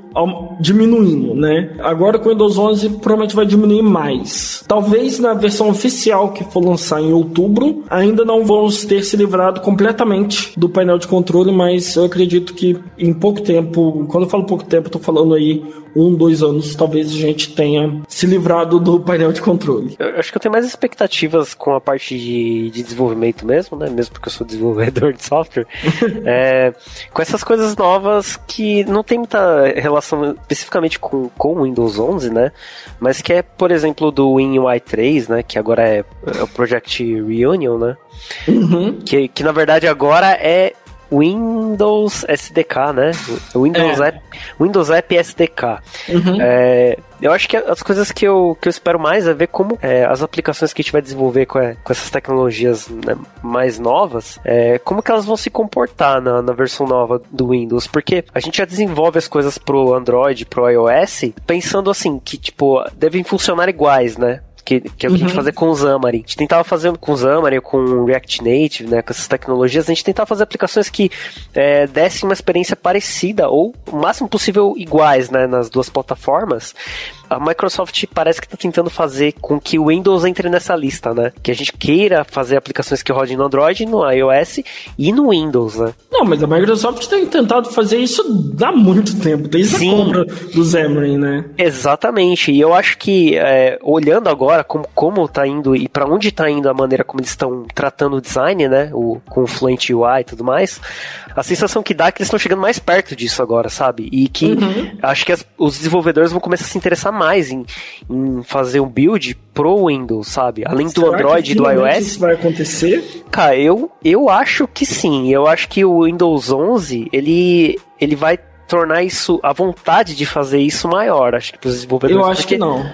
Speaker 2: diminuindo, né? Agora com o Windows 11 provavelmente vai diminuir mais. Talvez na versão oficial que for lançar em outubro, ainda não vamos ter se livrado completamente do painel de controle, mas eu acredito que em pouco tempo, quando eu falo pouco tempo, eu tô falando aí um, dois anos, talvez a gente tenha se livrado do painel de controle.
Speaker 3: Eu acho que eu tenho mais expectativas com a parte de, de desenvolvimento mesmo, né? Mesmo porque eu sou desenvolvedor de software. (laughs) é, com essas coisas novas que não tem muita relação especificamente com, com o Windows 11, né? Mas que é, por exemplo, do WinUI 3, né? Que agora é, é o Project Reunion, né? Uhum. Que, que na verdade agora é Windows SDK, né? Windows, é. App, Windows App SDK. Uhum. É, eu acho que as coisas que eu, que eu espero mais é ver como é, as aplicações que a gente vai desenvolver com, com essas tecnologias né, mais novas, é, como que elas vão se comportar na, na versão nova do Windows, porque a gente já desenvolve as coisas pro Android, pro iOS, pensando assim, que tipo, devem funcionar iguais, né? Que, que é o que uhum. a gente uhum. fazia com o Xamarin. A gente tentava fazer com o Xamarin, com o React Native, né, com essas tecnologias, a gente tentava fazer aplicações que é, dessem uma experiência parecida ou o máximo possível iguais, né, nas duas plataformas a Microsoft parece que está tentando fazer com que o Windows entre nessa lista, né? Que a gente queira fazer aplicações que rodem no Android, no iOS e no Windows, né?
Speaker 2: Não, mas a Microsoft tem tentado fazer isso há muito tempo, desde Sim. a compra do Xamarin, né?
Speaker 3: Exatamente. E eu acho que, é, olhando agora como, como tá indo e para onde está indo a maneira como eles estão tratando o design, né? O, com o Fluent UI e tudo mais, a sensação que dá é que eles estão chegando mais perto disso agora, sabe? E que uhum. acho que as, os desenvolvedores vão começar a se interessar mais em, em fazer um build pro Windows, sabe? Além Será do Android e do iOS.
Speaker 2: Isso vai acontecer?
Speaker 3: Cara, eu, eu acho que sim. Eu acho que o Windows 11 ele, ele vai tornar isso, a vontade de fazer isso maior, acho que para os desenvolvedores.
Speaker 2: Eu acho porque... que não.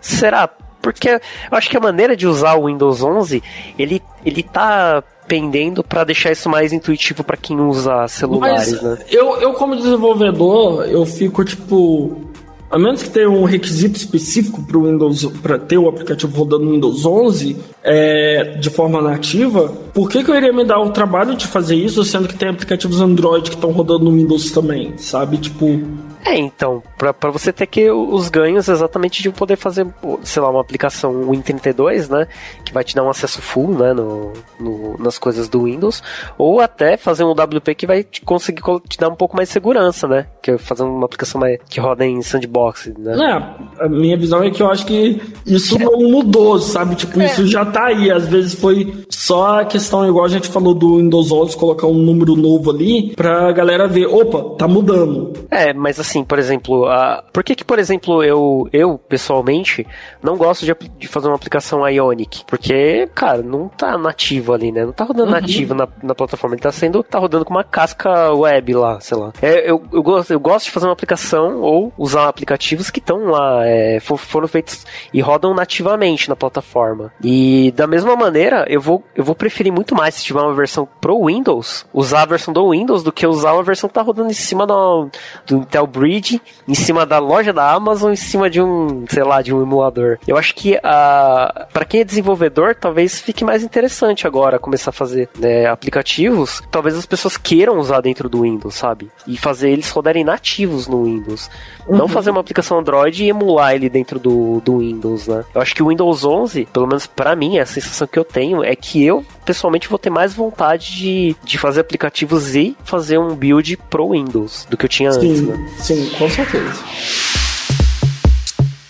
Speaker 3: Será? Porque eu acho que a maneira de usar o Windows 11, ele, ele tá pendendo para deixar isso mais intuitivo para quem usa celulares, Mas né?
Speaker 2: Eu, eu como desenvolvedor, eu fico tipo a menos que tenha um requisito específico para o Windows, para ter o aplicativo rodando no Windows 11 é, de forma nativa, por que, que eu iria me dar o trabalho de fazer isso, sendo que tem aplicativos Android que estão rodando no Windows também, sabe? Tipo,
Speaker 3: é, então, para você ter que os ganhos exatamente de poder fazer, sei lá, uma aplicação Win32, né, que vai te dar um acesso full, né, no, no, nas coisas do Windows, ou até fazer um WP que vai te conseguir te dar um pouco mais de segurança, né, que é fazer uma aplicação mais, que roda em sandbox, né.
Speaker 2: É, a minha visão é que eu acho que isso não mudou, sabe, tipo, é. isso já tá aí, às vezes foi só a questão, igual a gente falou do Windows 11, colocar um número novo ali, pra galera ver, opa, tá mudando.
Speaker 3: É, mas assim, assim, por exemplo, a... por que que, por exemplo, eu, eu pessoalmente não gosto de, de fazer uma aplicação Ionic? Porque, cara, não tá nativo ali, né? Não tá rodando uhum. nativo na, na plataforma, ele tá sendo, tá rodando com uma casca web lá, sei lá. É, eu, eu, gosto, eu gosto de fazer uma aplicação ou usar aplicativos que estão lá, é, foram feitos e rodam nativamente na plataforma. E da mesma maneira, eu vou, eu vou preferir muito mais se tiver uma versão pro Windows, usar a versão do Windows do que usar uma versão que tá rodando em cima do, do Intel Bridge em cima da loja da Amazon, em cima de um, sei lá, de um emulador. Eu acho que a para quem é desenvolvedor, talvez fique mais interessante agora começar a fazer né, aplicativos. Talvez as pessoas queiram usar dentro do Windows, sabe? E fazer eles rodarem nativos no Windows. Uhum. Não fazer uma aplicação Android e emular ele dentro do, do Windows, né? Eu acho que o Windows 11, pelo menos para mim, a sensação que eu tenho é que eu pessoalmente vou ter mais vontade de, de fazer aplicativos e fazer um build pro Windows do que eu tinha
Speaker 2: sim,
Speaker 3: antes,
Speaker 2: né? Sim, com certeza.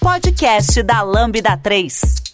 Speaker 1: Podcast da Lambda 3.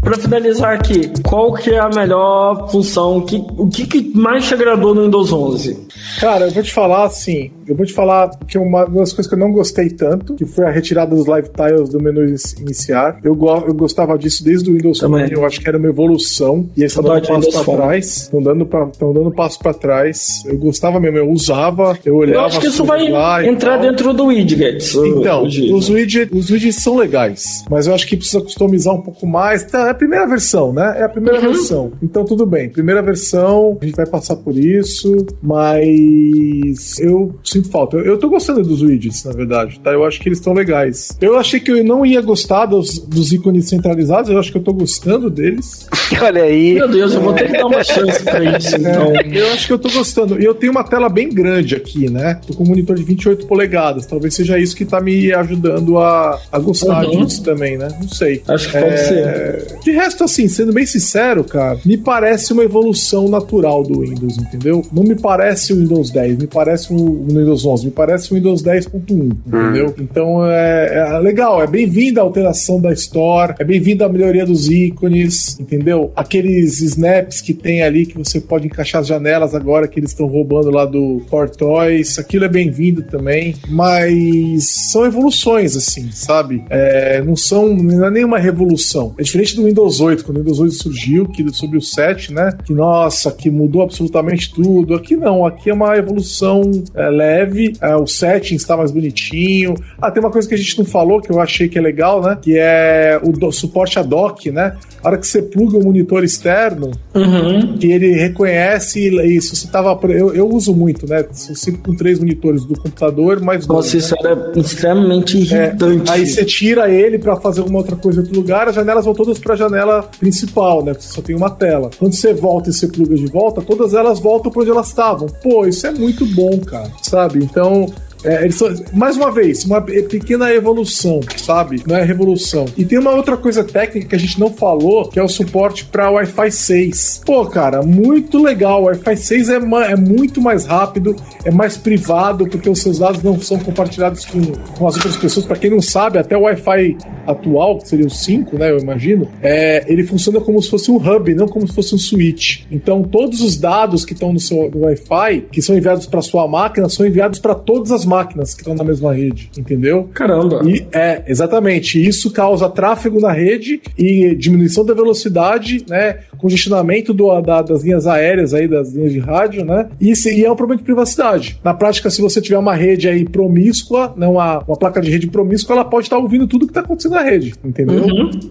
Speaker 2: Para finalizar aqui, qual que é a melhor função? Que, o que, que mais te agradou no Windows 11?
Speaker 4: Cara, eu vou te falar assim, eu vou te falar que uma das coisas que eu não gostei tanto, que foi a retirada dos live tiles do menu iniciar. Eu, go eu gostava disso desde o Windows Phone, eu acho que era uma evolução, e eles estão dando passo para trás, estão dando, pra, dando passo para trás. Eu gostava mesmo, eu usava, eu olhava. Eu
Speaker 2: acho que isso vai entrar dentro do widget.
Speaker 4: Então, os, widget, os widgets são legais, mas eu acho que precisa customizar um pouco mais. Tá, é a primeira versão, né? É a primeira uhum. versão. Então, tudo bem. Primeira versão, a gente vai passar por isso, mas eu sinto falta. Eu, eu tô gostando dos widgets, na verdade, tá? Eu acho que eles estão legais. Eu achei que eu não ia gostar dos, dos ícones centralizados, eu acho que eu tô gostando deles. (laughs)
Speaker 3: Olha aí.
Speaker 2: Meu Deus, eu vou ter que dar uma (laughs) chance pra isso, então.
Speaker 4: É, eu acho que eu tô gostando. E eu tenho uma tela bem grande aqui, né? Tô com um monitor de 28 polegadas. Talvez seja isso que tá me ajudando a, a gostar
Speaker 2: Uhum.
Speaker 4: disso também, né? Não sei.
Speaker 2: Acho que pode
Speaker 4: ser. De resto, assim, sendo bem sincero, cara, me parece uma evolução natural do Windows, entendeu? Não me parece o Windows 10, me parece o Windows 11, me parece o Windows 10.1, entendeu? Então é, é legal, é bem-vinda a alteração da Store, é bem-vinda a melhoria dos ícones, entendeu? Aqueles snaps que tem ali que você pode encaixar as janelas agora que eles estão roubando lá do Core Toys, aquilo é bem-vindo também, mas são evoluções, assim, sabe? É, não são, não é nenhuma revolução. É diferente do Windows 8, quando o Windows 8 surgiu, que sobre o 7, né? Que nossa, que mudou absolutamente tudo. Aqui não, aqui é uma evolução é, leve, é, o setting está mais bonitinho. Ah, tem uma coisa que a gente não falou que eu achei que é legal, né? Que é o do, suporte a dock, né? A hora que você pluga o monitor externo,
Speaker 2: Uhum.
Speaker 4: que ele reconhece e se você tava. Eu, eu uso muito, né? Eu sempre com três monitores do computador, dois.
Speaker 2: Nossa, isso era extremamente
Speaker 4: É,
Speaker 2: irritante.
Speaker 4: aí você tira ele pra fazer alguma outra coisa em outro lugar, as janelas vão todas pra janela principal, né? Porque só tem uma tela. Quando você volta e você pluga de volta, todas elas voltam pra onde elas estavam. Pô, isso é muito bom, cara. Sabe? Então. É, eles são- mais uma vez, uma pe- pequena evolução, sabe? Não é revolução. E tem uma outra coisa técnica que a gente não falou, que é o suporte para Wi-Fi 6. Pô, cara, muito legal. O Wi-Fi 6 é, é muito mais rápido, é mais privado, porque os seus dados não são compartilhados com, com as outras pessoas. Para quem não sabe, até o Wi-Fi atual, que seria o 5, né? Eu imagino, é, ele funciona como se fosse um hub, não como se fosse um switch. Então, todos os dados que estão no seu Wi-Fi, que são enviados para sua máquina, são enviados para todas as máquinas que estão na mesma rede, entendeu?
Speaker 2: Caramba.
Speaker 4: E é, exatamente. Isso causa tráfego na rede e diminuição da velocidade, né? Congestionamento do- da- das linhas aéreas aí, das linhas de rádio, né? E, se- e é um problema de privacidade. Na prática, se você tiver uma rede aí promíscua, né, uma, uma placa de rede promíscua, ela pode estar ouvindo tudo que está acontecendo na rede, entendeu?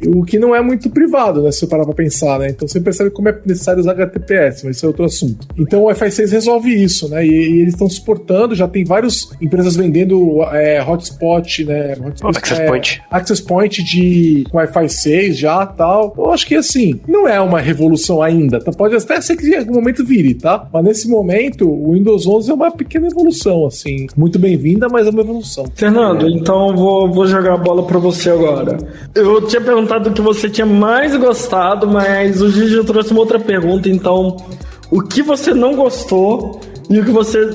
Speaker 4: O que não é muito privado, né? Se você parar pra pensar, né? Então você percebe como é necessário usar HTTPS, mas isso é outro assunto. Então o Wi-Fi 6 resolve isso, né? E, e eles estão suportando, já tem várias empresas vendendo é, hotspot, né? Hotspot,
Speaker 3: Access
Speaker 4: é,
Speaker 3: point.
Speaker 4: Access point de Wi-Fi 6 já tal. Eu acho que assim, não é uma revolução ainda. Tá? Pode até ser que em algum momento vire, tá? Mas nesse momento, o Windows 11 é uma pequena evolução, assim. Muito bem-vinda, mas é uma evolução.
Speaker 2: Fernando, então vou, vou jogar a bola pra você agora. Eu tinha perguntado o que você tinha mais gostado, mas o Gigi trouxe uma outra pergunta, então o que você não gostou e o que você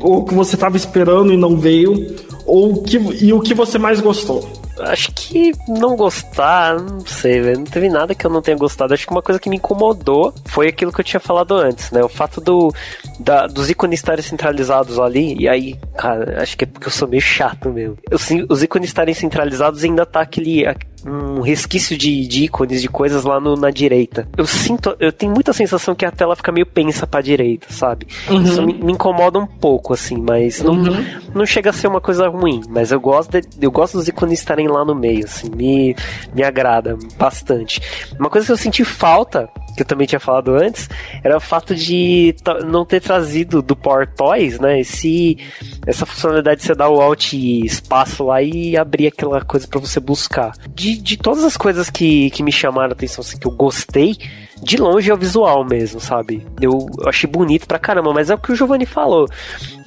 Speaker 2: ou que você estava esperando e não veio, ou que, e o que você mais gostou?
Speaker 3: Acho que não gostar, não sei, velho. Não teve nada que eu não tenha gostado. Acho que uma coisa que me incomodou foi aquilo que eu tinha falado antes, né? O fato do, da- dos ícones estarem centralizados ali. E aí, cara, acho que é porque eu sou meio chato mesmo. Eu, sim, os ícones estarem centralizados ainda tá aquele. Um resquício de, de ícones, de coisas lá no- na direita. Eu sinto, eu tenho muita sensação que a tela fica meio pensa pra direita, sabe? Isso me, me incomoda um pouco, assim, mas não, não chega a ser uma coisa ruim. Mas eu gosto, de- eu gosto dos ícones estarem lá no meio, assim, me, me agrada bastante. Uma coisa que eu senti falta, que eu também tinha falado antes, era o fato de não ter trazido do Power Toys, né? Esse, essa funcionalidade de você dar o Alt espaço lá e abrir aquela coisa pra você buscar. De, de todas as coisas que, que me chamaram a atenção, assim, que eu gostei, de longe é o visual mesmo, sabe? Eu achei bonito pra caramba, mas é o que o Giovanni falou.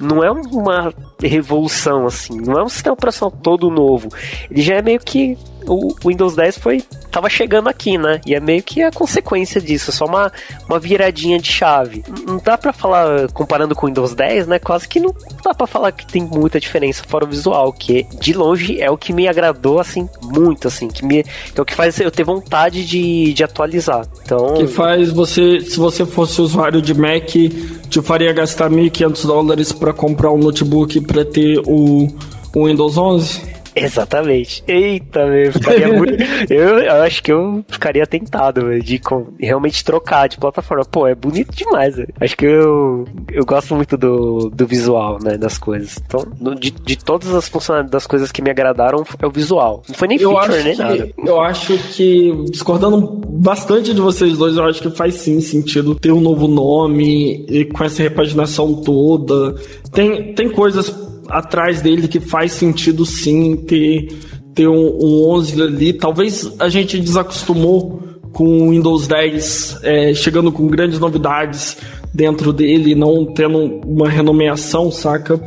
Speaker 3: Não é uma revolução, assim, não é um sistema operacional todo novo. Ele já é meio que. O Windows 10 foi. tava chegando aqui, né? E é meio que a consequência disso, só uma, uma viradinha de chave. Não dá pra falar, comparando com o Windows 10, né? Quase que não dá pra falar que tem muita diferença fora o visual, que de longe é o que me agradou, assim, muito, assim, que me. É o que faz eu ter vontade de, de atualizar. Então.
Speaker 2: Que faz você, se você fosse usuário de Mac, te faria gastar 1.500 dólares para comprar um notebook para ter o, o Windows 11?
Speaker 3: Exatamente. Eita, meu, ficaria (laughs) muito. Eu, eu, acho que eu ficaria tentado, véio, de com, realmente trocar de plataforma. Pô, é bonito demais, véio. Acho que eu, eu gosto muito do, do visual, né, das coisas. Então, de, de todas as funcionalidades das coisas que me agradaram, é o visual. Não foi nem eu feature, nem
Speaker 2: que,
Speaker 3: nada.
Speaker 2: Eu acho que, discordando bastante de vocês dois, eu acho que faz sim sentido ter um novo nome e com essa repaginação toda. Tem, tem coisas atrás dele que faz sentido sim ter, ter um, um 11 ali. Talvez a gente desacostumou com o Windows 10 é, chegando com grandes novidades dentro dele, não tendo uma renomeação, saca?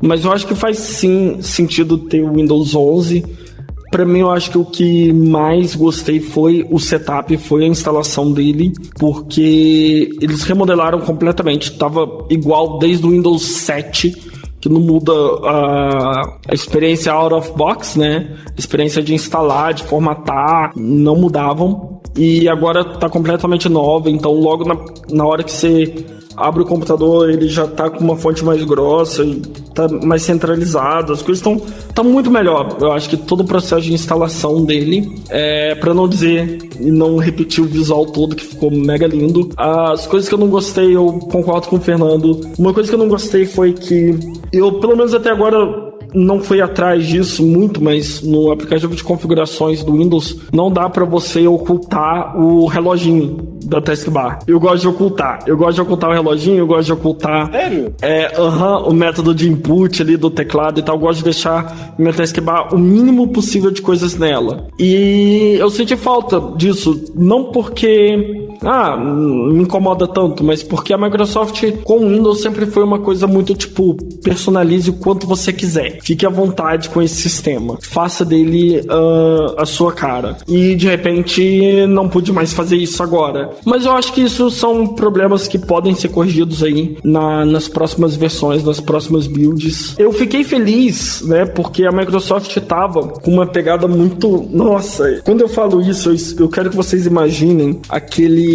Speaker 2: Mas eu acho que faz sim sentido ter o Windows 11. Para mim, eu acho que o que mais gostei foi o setup, foi a instalação dele, porque eles remodelaram completamente. Tava igual desde o Windows 7 que não muda a, a experiência out of box, né? A experiência de instalar, de formatar, não mudavam. E agora tá completamente nova, então logo na, na hora que você abre o computador, ele já tá com uma fonte mais grossa e tá mais centralizado. As coisas estão tá muito melhor. Eu acho que todo o processo de instalação dele, é, para não dizer e não repetir o visual todo que ficou mega lindo. As coisas que eu não gostei, eu concordo com o Fernando. Uma coisa que eu não gostei foi que eu, pelo menos até agora, não fui atrás disso muito, mas no aplicativo de configurações do Windows não dá para você ocultar o reloginho da taskbar. Eu gosto de ocultar. Eu gosto de ocultar o reloginho, eu gosto de ocultar.
Speaker 4: Sério?
Speaker 2: É, aham, uh -huh, o método de input ali do teclado e tal. Eu gosto de deixar minha taskbar o mínimo possível de coisas nela. E eu senti falta disso, não porque ah, me incomoda tanto, mas porque a Microsoft com o Windows sempre foi uma coisa muito tipo, personalize o quanto você quiser. Fique à vontade com esse sistema. Faça dele uh, a sua cara. E de repente não pude mais fazer isso agora. Mas eu acho que isso são problemas que podem ser corrigidos aí na, nas próximas versões, nas próximas builds. Eu fiquei feliz, né, porque a Microsoft tava com uma pegada muito. Nossa, quando eu falo isso, eu, eu quero que vocês imaginem aquele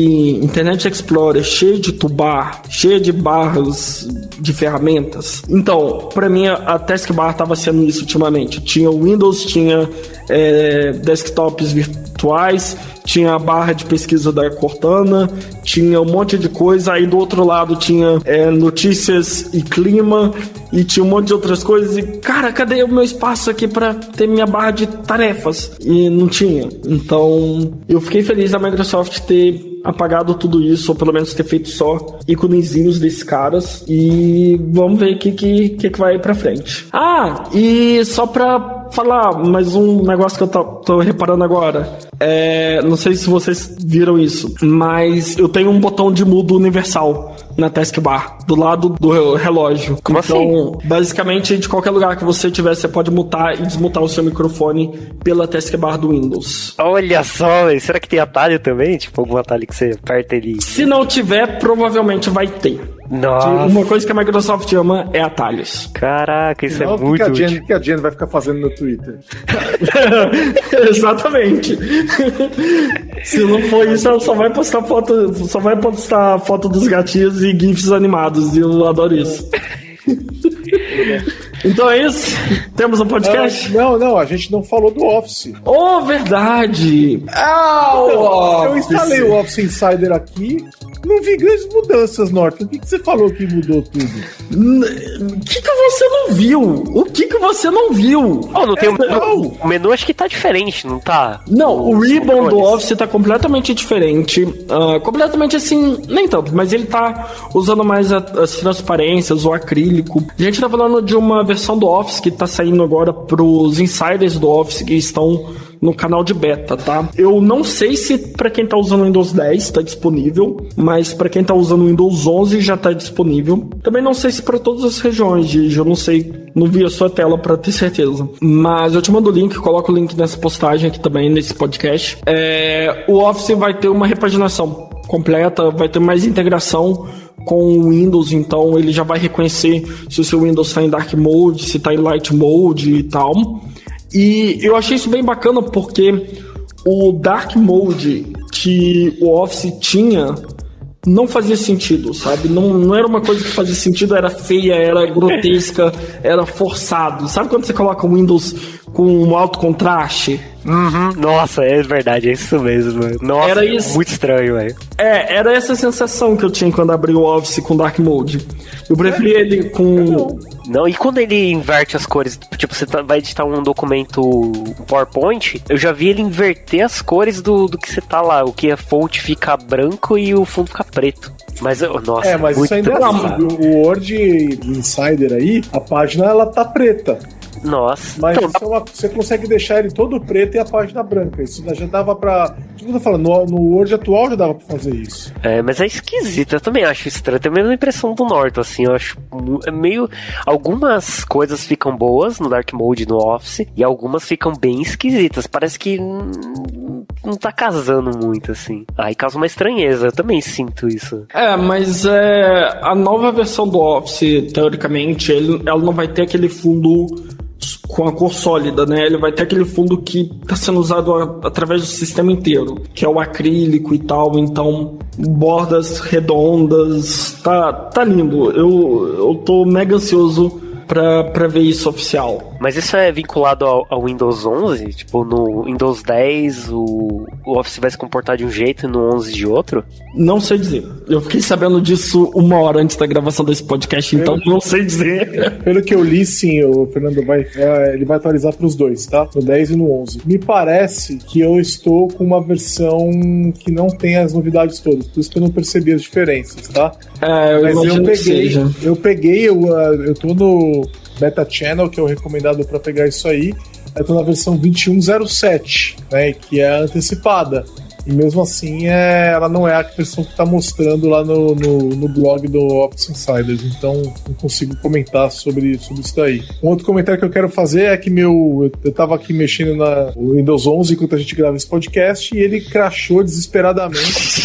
Speaker 2: Internet Explorer cheio de tubar, cheio de barras de ferramentas. Então, para mim, a taskbar estava sendo isso ultimamente. Tinha Windows, tinha é, desktops virtuais, tinha a barra de pesquisa da Cortana, tinha um monte de coisa. Aí do outro lado tinha é, notícias e clima, e tinha um monte de outras coisas. E cara, cadê o meu espaço aqui para ter minha barra de tarefas? E não tinha. Então eu fiquei feliz da Microsoft ter apagado tudo isso, ou pelo menos ter feito só íconezinhos desses caras. E vamos ver o que, que, que, vai pra frente. Ah, e só pra falar mais um negócio que eu tô, tô reparando agora. É, não sei se vocês viram isso, mas eu tenho um botão de mudo universal na taskbar, do lado do relógio.
Speaker 3: Como
Speaker 2: então,
Speaker 3: assim?
Speaker 2: basicamente, de qualquer lugar que você tiver, você pode mutar e desmutar o seu microfone pela taskbar do Windows.
Speaker 3: Olha só, será que tem atalho também? Tipo, algum atalho que você aperta ele?
Speaker 2: Se não tiver, provavelmente vai ter.
Speaker 3: Nossa.
Speaker 2: Uma coisa que a Microsoft ama é atalhos.
Speaker 3: Caraca, isso
Speaker 4: Não,
Speaker 3: é
Speaker 4: o que
Speaker 3: muito
Speaker 4: que a, Jen,
Speaker 3: útil.
Speaker 4: o que a Jen vai ficar fazendo no Twitter? (laughs)
Speaker 2: Exatamente. Se não for isso, ela só vai postar foto, só vai postar foto dos gatinhos e gifs animados. E eu adoro isso. (laughs) Então é isso. Temos um podcast?
Speaker 4: Não, não, a gente não falou do Office.
Speaker 2: Oh, verdade! Ah, o
Speaker 4: Eu instalei o Office Insider aqui, não vi grandes mudanças, Norton. O que, que você falou que mudou tudo?
Speaker 2: O que, que você não viu? O que, que você não viu?
Speaker 3: Oh, não tem o menu.
Speaker 4: não.
Speaker 3: O menu acho que tá diferente, não tá?
Speaker 2: Não, o
Speaker 3: Os
Speaker 2: ribbon do. Office tá completamente diferente. Ah, completamente assim, nem tanto, mas ele tá usando mais a- as transparências, o acrílico. A gente tá falando de uma versão do Office que tá saindo agora pros insiders do Office que estão no canal de beta, tá? Eu não sei se pra quem tá usando o Windows 10 tá disponível, mas pra quem tá usando o Windows 11 já tá disponível. Também não sei se pra todas as regiões, Gigi, eu não sei, não vi a sua tela pra ter certeza. Mas eu te mando o link, coloco o link nessa postagem aqui também, nesse podcast. É, o Office vai ter uma repaginação completa, vai ter mais integração com o Windows, então ele já vai reconhecer se o seu Windows está em Dark Mode, se está em Light Mode e tal. E eu achei isso bem bacana porque o Dark Mode que o Office tinha não fazia sentido, sabe? Não, não era uma coisa que fazia sentido, era feia, era grotesca, (laughs) era forçado. Sabe quando você coloca o Windows com um alto contraste.
Speaker 3: Uhum. Nossa, é verdade, é isso mesmo. Nossa,
Speaker 2: Era isso.
Speaker 3: muito estranho, velho.
Speaker 2: É, era essa sensação que eu tinha quando abri o Office com Dark Mode. Eu preferi ele com.
Speaker 3: Não, e quando ele inverte as cores, tipo, você tá- vai editar um documento PowerPoint, eu já vi ele inverter as cores do, do que você tá lá. O que é fonte fica branco e o fundo fica preto. Mas, eu- nossa,
Speaker 4: É, mas
Speaker 3: muito
Speaker 4: isso ainda é assim. O o Word Insider aí, a página ela tá preta.
Speaker 3: Nossa.
Speaker 4: Mas
Speaker 3: Então,
Speaker 4: é uma- você consegue deixar ele todo preto e a página branca. Isso já dava pra. Tipo, eu tô falando, no, no Word atual já dava pra fazer isso.
Speaker 3: É, mas é esquisito, eu também acho estranho. Tem a mesma impressão do Norton, assim, eu acho é meio. Algumas coisas ficam boas no Dark Mode no Office e algumas ficam bem esquisitas. Parece que não tá casando muito, assim. Aí causa uma estranheza, eu também sinto isso.
Speaker 2: É, mas é, a nova versão do Office, teoricamente, ele, ela não vai ter aquele fundo com a cor sólida, né? Ele vai ter aquele fundo que está sendo usado a- através do sistema inteiro, que é o acrílico e tal, então bordas redondas, tá, tá lindo. Eu, eu tô mega ansioso pra ver isso oficial.
Speaker 3: Mas isso é vinculado ao, ao Windows 11? Tipo, no Windows 10 o, o Office vai se comportar de um jeito e no 11 de outro?
Speaker 2: Não sei dizer. Eu fiquei sabendo disso uma hora antes da gravação desse podcast, então não sei dizer.
Speaker 4: Pelo que eu li, sim, o Fernando vai. é, ele vai atualizar pros dois, tá? No 10 e no 11. Me parece que eu estou com uma versão que não tem as novidades todas, por isso que eu não percebi as diferenças, tá?
Speaker 2: É, eu
Speaker 4: Mas eu peguei,
Speaker 2: seja.
Speaker 4: eu peguei, eu, uh, eu tô no Beta Channel, que é o recomendado pra pegar isso aí. Eu tô na versão 2107, né? Que é antecipada. E mesmo assim, é, ela não é a versão que tá mostrando lá no, no, no blog do Office Insiders. Então, não consigo comentar sobre, sobre isso daí. Um outro comentário que eu quero fazer é que meu. Eu, eu tava aqui mexendo na Windows 11 enquanto a gente grava esse podcast e ele crashou desesperadamente. (laughs)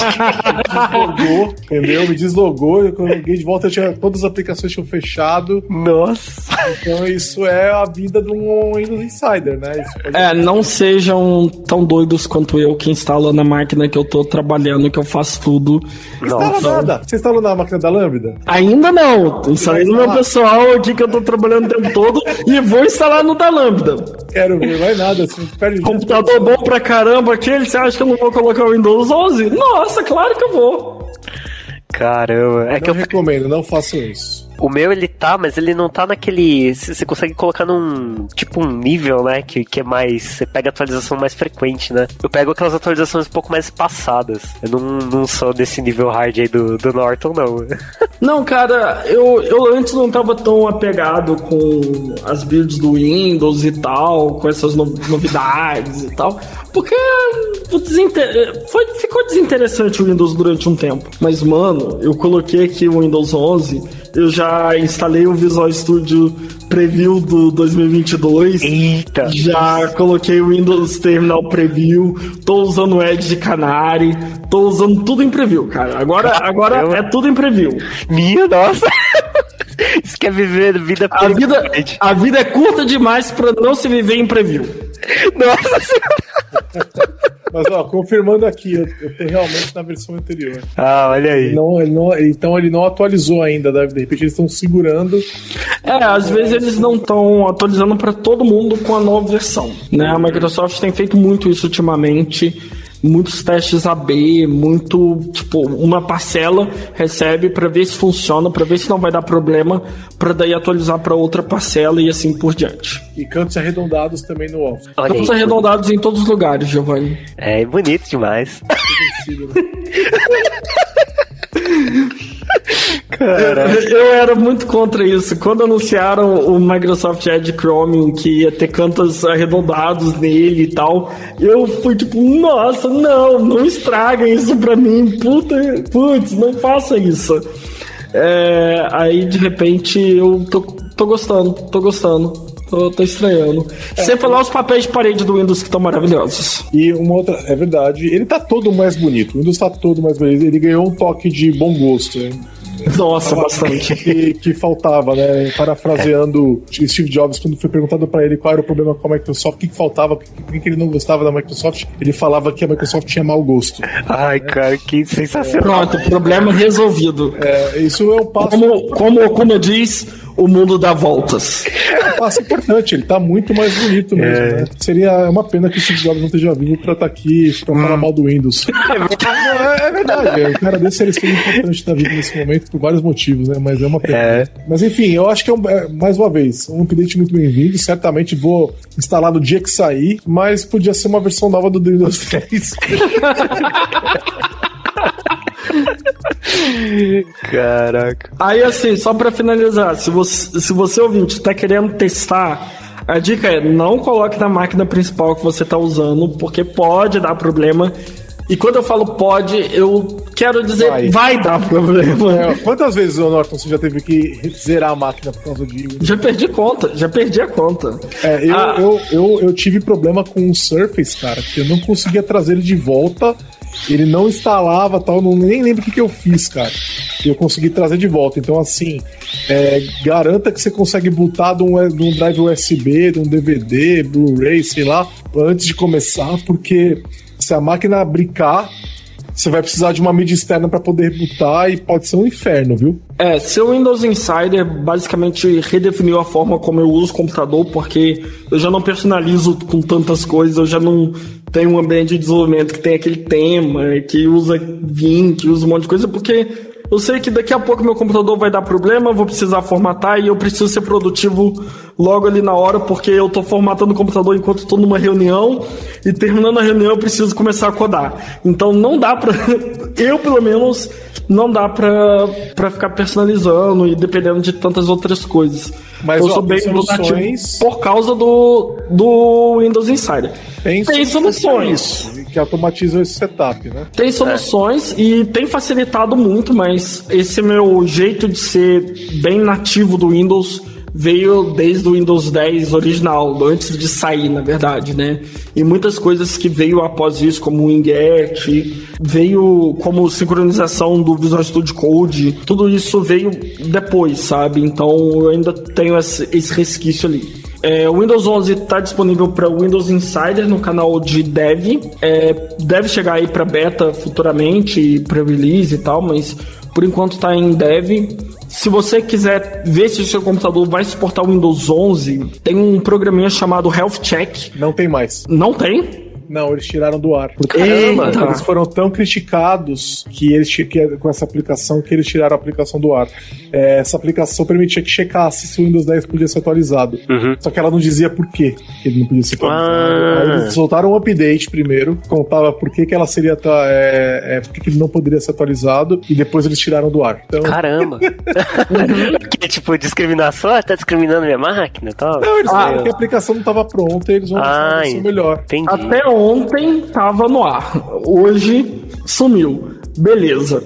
Speaker 4: deslogou, entendeu? Me deslogou, eu coloquei de volta, tinha, todas as aplicações tinham fechado.
Speaker 3: Nossa!
Speaker 4: Então isso é a vida de um Windows Insider, né?
Speaker 2: É, não sejam tão doidos quanto eu que instala na máquina que eu tô trabalhando, que eu faço tudo.
Speaker 4: Não instala nada. Você instalou na máquina da Lambda?
Speaker 2: Ainda não. Instalei no meu pessoal aqui que eu tô trabalhando o tempo todo e vou instalar no da Lambda.
Speaker 4: Quero ver, vai nada. Assim, perde
Speaker 2: Computador bom pra caramba aquele, você acha que eu não vou colocar o Windows 11? Nossa, claro que eu vou.
Speaker 3: Caramba, é que
Speaker 4: Não
Speaker 3: eu
Speaker 4: recomendo, não façam isso.
Speaker 3: O meu ele tá, mas ele não tá naquele. Você consegue colocar num. Tipo um nível, né? Que, que é mais. Você pega atualização mais frequente, né? Eu pego aquelas atualizações um pouco mais passadas. Eu não, não sou desse nível hard aí do, do Norton, não. (laughs)
Speaker 2: Não, cara, eu, eu antes não tava tão apegado com as builds do Windows e tal, com essas no- novidades e tal, porque desinter... Foi, ficou desinteressante o Windows durante um tempo. Mas, mano, eu coloquei aqui o Windows 11, eu já instalei o Visual Studio Preview do 2022.
Speaker 3: Eita!
Speaker 2: Já coloquei o Windows Terminal Preview, tô usando o Edge de Canary, tô usando tudo em preview, cara. Agora, agora é tudo em preview.
Speaker 3: Minha nossa! (laughs) Isso quer viver vida
Speaker 2: A vida, a vida é curta demais pra não se viver em preview.
Speaker 3: Nossa senhora! (laughs)
Speaker 4: Mas, ó, confirmando aqui, eu, eu tô realmente na versão anterior.
Speaker 3: Ah, olha aí.
Speaker 4: Não, ele não, então ele não atualizou ainda, né? de repente eles estão segurando.
Speaker 2: É, às vezes eles não estão atualizando pra todo mundo com a nova versão, né? A Microsoft tem feito muito isso ultimamente. Muitos testes AB, muito, tipo, uma parcela recebe pra ver se funciona, pra ver se não vai dar problema, pra daí atualizar pra outra parcela e assim por diante.
Speaker 4: E cantos arredondados também no Office.
Speaker 3: Olha
Speaker 2: Estamos
Speaker 3: aí.
Speaker 2: arredondados em todos os lugares, Giovanni.
Speaker 3: É bonito demais. (laughs)
Speaker 2: Eu, eu era muito contra isso. Quando anunciaram o Microsoft Edge Chromium, que ia ter cantos arredondados nele e tal, eu fui tipo, nossa, não, não estraga isso pra mim. Puta, putz, não faça isso. É, aí de repente eu tô, tô gostando, tô gostando. Tô, tô estranhando. Sem falar os papéis de parede do Windows que estão maravilhosos.
Speaker 4: E uma outra, é verdade, ele tá todo mais bonito. O Windows tá todo mais bonito. Ele ganhou um toque de bom gosto, né?
Speaker 2: Nossa, bastante.
Speaker 4: que, que faltava, né? Parafraseando Steve Jobs, quando foi perguntado pra ele qual era o problema com a Microsoft, o que, que faltava, por que, que ele não gostava da Microsoft, ele falava que a Microsoft tinha mau gosto.
Speaker 3: Ai, cara, que sensacional.
Speaker 2: Pronto, problema resolvido.
Speaker 4: É, isso é um passo.
Speaker 2: Como, como o Okuma diz, o mundo dá voltas.
Speaker 4: É um passo importante, ele tá muito mais bonito mesmo, é. né? Seria uma pena que o Steve Jobs não esteja vivo pra estar tá aqui pra hum. falar mal do Windows. (laughs) É, é verdade, é, o cara desse seria importante estar vivo nesse momento por vários motivos, né? Mas é uma pena. É. Mas enfim, eu acho que é, um, é mais uma vez, um update muito bem-vindo. Certamente vou instalar no dia que sair, mas podia ser uma versão nova do Windows 10. (laughs)
Speaker 3: Caraca.
Speaker 2: Aí, assim, só pra finalizar, se você, se você ouvinte tá querendo testar, a dica é não coloque na máquina principal que você tá usando, porque pode dar problema. E quando eu falo pode, eu quero dizer vai, vai dar problema.
Speaker 4: É, quantas vezes, Norton, você já teve que zerar a máquina por causa de.
Speaker 2: Já perdi conta, já perdi a conta.
Speaker 4: É, eu, ah. eu, eu, eu, tive problema com o Surface, cara, que eu não conseguia trazer ele de volta ele não instalava tal, não, nem lembro o que, que eu fiz, cara. E eu consegui trazer de volta. Então, assim, é, garanta que você consegue botar de um, de um drive USB, de um DVD, Blu-ray, sei lá, antes de começar, porque se a máquina brincar, você vai precisar de uma mídia externa para poder botar e pode ser um inferno, viu?
Speaker 2: É, seu Windows Insider basicamente redefiniu a forma como eu uso o computador, porque eu já não personalizo com tantas coisas, eu já não tenho um ambiente de desenvolvimento que tem aquele tema, que usa Vim, que usa um monte de coisa, porque eu sei que daqui a pouco meu computador vai dar problema, vou precisar formatar e eu preciso ser produtivo logo ali na hora, porque eu estou formatando o computador enquanto estou numa reunião e terminando a reunião eu preciso começar a codar. Então não dá para (laughs) eu pelo menos não dá para ficar personalizando e dependendo de tantas outras coisas. Mas eu ó, sou bem soluções... por causa do, do Windows Insider.
Speaker 4: Tem, tem soluções que automatizam esse setup, né?
Speaker 2: Tem soluções é. e tem facilitado muito, mas esse meu jeito de ser bem nativo do Windows veio desde o Windows 10 original, antes de sair, na verdade, né? E muitas coisas que veio após isso, como o Inget, veio como sincronização do Visual Studio Code, tudo isso veio depois, sabe? Então eu ainda tenho esse, esse resquício ali. É, o Windows 11 está disponível para Windows Insider no canal de Dev. É, deve chegar aí para beta futuramente, para release e tal, mas por enquanto está em Dev. Se você quiser ver se o seu computador vai suportar o Windows 11, tem um programinha chamado Health Check.
Speaker 4: Não tem mais.
Speaker 2: Não tem?
Speaker 4: Não, eles tiraram do ar. Porque Eita. eles foram tão criticados que eles que, com essa aplicação que eles tiraram a aplicação do ar. É, essa aplicação permitia que checasse se o Windows 10 podia ser atualizado. Uhum. Só que ela não dizia por que ele não podia ser atualizado. Ah. Aí eles soltaram um update primeiro, contava por que, que ela seria. É, é, por que, que ele não poderia ser atualizado, e depois eles tiraram do ar.
Speaker 3: Então... Caramba! (laughs) que tipo, discriminação? Ah, tá discriminando minha máquina tal?
Speaker 4: Não, eles ah, que a aplicação não estava pronta e eles vão ah, melhor.
Speaker 2: Entendi. Até ontem tava no ar. Hoje sumiu. Beleza.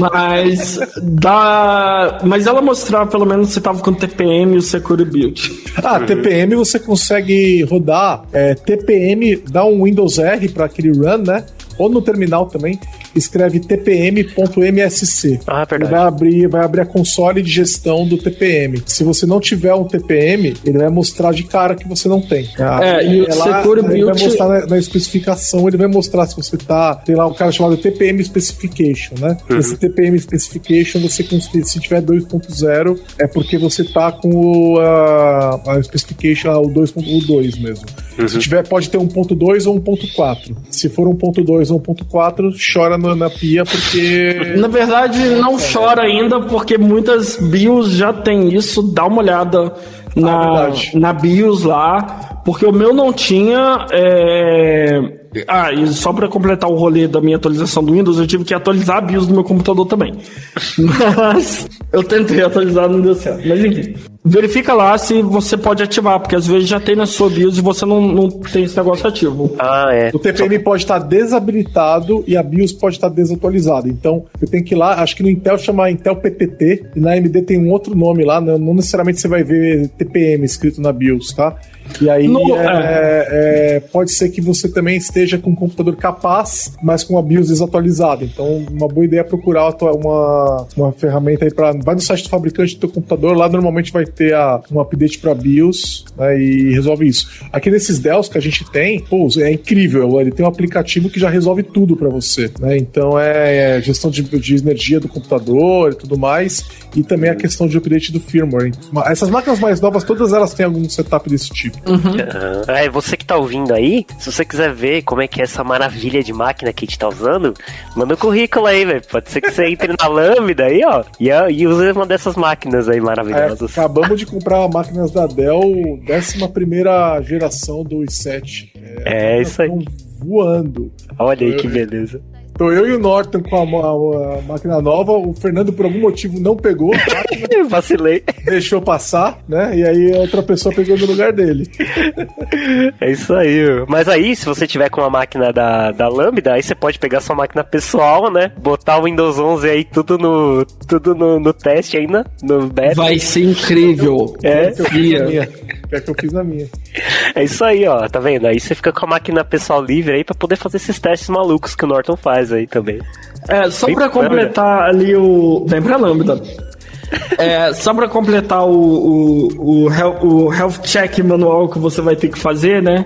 Speaker 2: Mas dá. Mas ela mostrava pelo menos se tava com TPM e o Secure Build.
Speaker 4: Ah, uhum. TPM você consegue rodar. É, TPM dá um Windows R para aquele run, né? Ou no terminal também escreve tpm.msc. Ah, é ele vai abrir, vai abrir a console de gestão do TPM. Se você não tiver um TPM, ele vai mostrar de cara que você não tem.
Speaker 2: Ah, é, e é lá,
Speaker 4: ele build... vai mostrar na, na, especificação, ele vai mostrar se você tá, tem lá um cara chamado TPM Specification, né? Uhum. Esse TPM Specification, você se tiver 2.0, é porque você tá com o, a, a Specification, o 2.2 mesmo. Uhum. Se tiver, pode ter 1.2 ou 1.4. Se for 1.2 ou 1.4, chora na, na pia porque.
Speaker 2: Na verdade, não chora ainda porque muitas BIOS já tem isso. Dá uma olhada na, ah, na BIOS lá, porque o meu não tinha. É ah, e só para completar o rolê da minha atualização do Windows, eu tive que atualizar a BIOS do meu computador também. (laughs) Mas eu tentei atualizar, não deu certo. Mas enfim, verifica lá se você pode ativar, porque às vezes já tem na sua BIOS e você não, não tem esse negócio ativo.
Speaker 4: Ah, é. O TPM só... pode estar desabilitado e a BIOS pode estar desatualizada. Então, eu tenho que ir lá, acho que no Intel chama Intel PTT e na AMD tem um outro nome lá, não, não necessariamente você vai ver TPM escrito na BIOS, tá? E aí no, é, é. É, pode ser que você também esteja com um computador capaz, mas com a BIOS desatualizada. Então, uma boa ideia é procurar uma, uma ferramenta aí para. Vai no site do fabricante do teu computador, lá normalmente vai ter a, um update para BIOS né, e resolve isso. Aqui nesses Dells que a gente tem, pô, é incrível. Ele tem um aplicativo que já resolve tudo para você. Né? Então é, é gestão de, de energia do computador e tudo mais. E também a questão de update do firmware. Essas máquinas mais novas, todas elas têm algum setup desse tipo.
Speaker 3: Uhum. É, você que tá ouvindo aí, se você quiser ver como é que é essa maravilha de máquina que a gente tá usando, manda um currículo aí, velho. Pode ser que você entre na (laughs) Lambda aí, ó, e, e use uma dessas máquinas aí maravilhosas.
Speaker 4: É, acabamos de comprar máquinas da Dell, 11 geração do i7.
Speaker 3: É, é isso aí.
Speaker 4: Voando.
Speaker 3: Olha aí que (laughs) beleza.
Speaker 4: Tô eu e o Norton com a, a, a, máquina nova, o Fernando por algum motivo não pegou. (laughs)
Speaker 3: eu vacilei.
Speaker 4: Deixou passar, né? E aí outra pessoa pegou no lugar dele.
Speaker 3: é isso aí. Mas aí, se você tiver com a máquina da, da Lambda, aí você pode pegar sua máquina pessoal, né? Botar o Windows 11 aí tudo no, tudo no, no teste ainda, no
Speaker 2: beta. Vai ser incrível.
Speaker 3: É,
Speaker 4: é que eu fiz na minha.
Speaker 3: É isso aí, ó. Tá vendo? Aí você fica com a máquina pessoal livre aí pra poder fazer esses testes malucos que o Norton faz aí também.
Speaker 2: É, só pra completar ali o. Vem pra Lambda. É, só para completar o, o, o, o Health Check manual que você vai ter que fazer, né?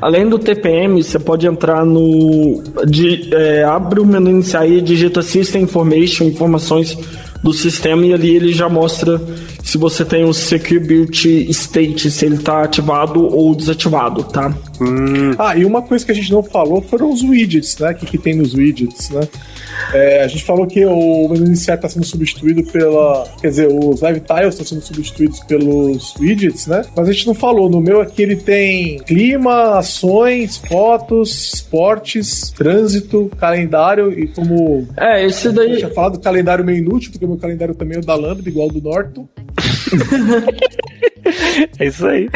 Speaker 2: Além do TPM, você pode entrar no. De, é, abre o menu inicial e digita System Information, informações do sistema, e ali ele já mostra se você tem o Secure Build State, se ele está ativado ou desativado, tá?
Speaker 4: Hum. Ah, e uma coisa que a gente não falou foram os widgets, né? O que, que tem nos widgets, né? É, a gente falou que o menu inicial está sendo substituído pela. Quer dizer, os live tiles estão sendo substituídos pelos widgets, né? Mas a gente não falou. No meu aqui ele tem clima, ações, fotos, esportes, trânsito, calendário e como.
Speaker 2: É, esse daí. Eu
Speaker 4: tinha falado calendário meio inútil, porque o meu calendário também é da Lambda, igual do Norton. (laughs)
Speaker 3: é isso aí.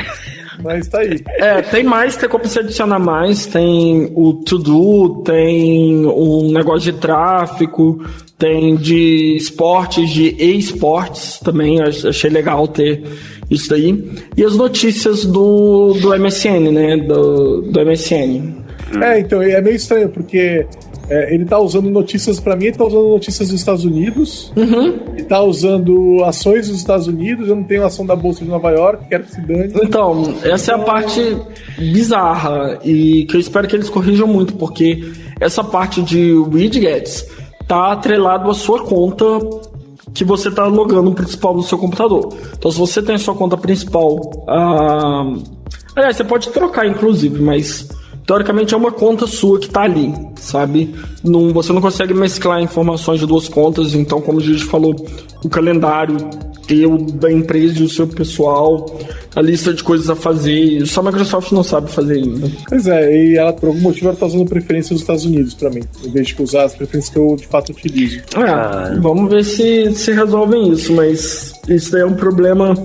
Speaker 4: Mas tá aí.
Speaker 2: É, tem mais, tem como você adicionar mais. Tem o to-do, tem um negócio de tráfego, tem de esportes, de e-sports também. Achei legal ter isso daí. E as notícias do, do MSN, né? Do, do MSN.
Speaker 4: É, então, é meio estranho, porque é, ele tá usando notícias, para mim, ele tá usando notícias dos Estados Unidos.
Speaker 2: Uhum.
Speaker 4: Tá usando ações dos Estados Unidos. Eu não tenho ação da Bolsa de Nova York, quero que se dane.
Speaker 2: Então, essa é a parte bizarra e que eu espero que eles corrijam muito, porque essa parte de widgets tá atrelado à sua conta que você está logando principal no seu computador. Então, se você tem a sua conta principal, ah, aliás, você pode trocar, inclusive, mas teoricamente é uma conta sua que está ali, sabe? Não, você não consegue mesclar informações de duas contas, então, como a gente falou, o calendário teu da empresa e o seu pessoal, a lista de coisas a fazer, só a Microsoft não sabe fazer ainda.
Speaker 4: Pois é, e ela, por algum motivo, ela está usando preferência dos Estados Unidos para mim, em vez de usar as preferências que eu de fato utilizo.
Speaker 2: É, ah. vamos ver se, se resolvem isso, mas isso daí é um problema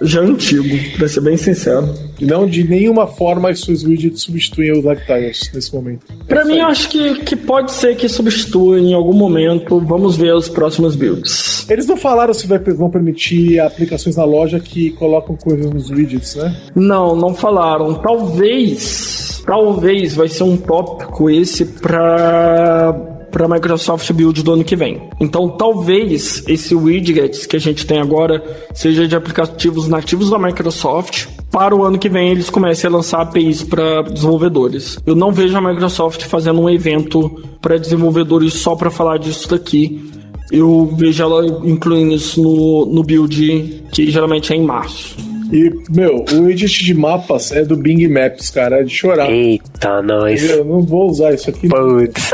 Speaker 2: já antigo, pra ser bem sincero.
Speaker 4: Não de nenhuma forma as suas widgets substituem os lifetiles nesse momento.
Speaker 2: Pra é mim, eu acho que, que pode ser que substitua em algum momento. Vamos ver os próximos builds.
Speaker 4: Eles não falaram se vai, vão permitir aplicações na loja que colocam coisas nos widgets, né?
Speaker 2: Não, não falaram. Talvez. Talvez vai ser um tópico esse pra para a Microsoft Build do ano que vem. Então, talvez esse widgets que a gente tem agora seja de aplicativos nativos da Microsoft. Para o ano que vem, eles comecem a lançar APIs para desenvolvedores. Eu não vejo a Microsoft fazendo um evento para desenvolvedores só para falar disso daqui. Eu vejo ela incluindo isso no, no build, que geralmente é em março.
Speaker 4: E, meu, o edit de mapas é do Bing Maps, cara. É de chorar.
Speaker 3: Eita, nós.
Speaker 4: Eu não vou usar isso aqui.
Speaker 3: Putz.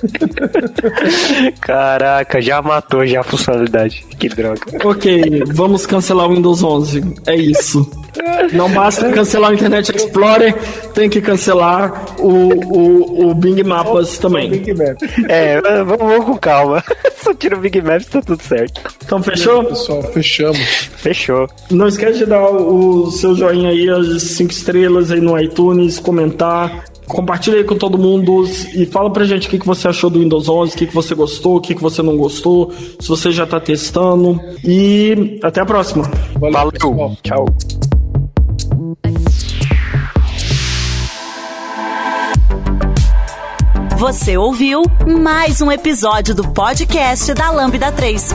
Speaker 3: (laughs) Caraca, já matou já a funcionalidade. Que droga.
Speaker 2: Ok, vamos cancelar o Windows 11. É isso. Não basta cancelar o Internet Explorer, tem que cancelar o, o, o Bing Maps também. Bing
Speaker 3: Maps. É, vamos, vamos, com calma. (laughs) Só tira o Bing Maps tá tudo certo.
Speaker 2: Então fechou?
Speaker 4: Pessoal, fechamos.
Speaker 3: Fechou.
Speaker 2: Não esquece de dar deixar o seu joinha aí, as cinco estrelas aí no iTunes, comentar, compartilha aí com todo mundo e fala pra gente o que, que você achou do Windows 11, o que, que você gostou, o que, que você não gostou, se você já tá testando. E até a próxima.
Speaker 3: Valeu. Valeu. Tchau.
Speaker 1: Você ouviu mais um episódio do podcast da Lambda 3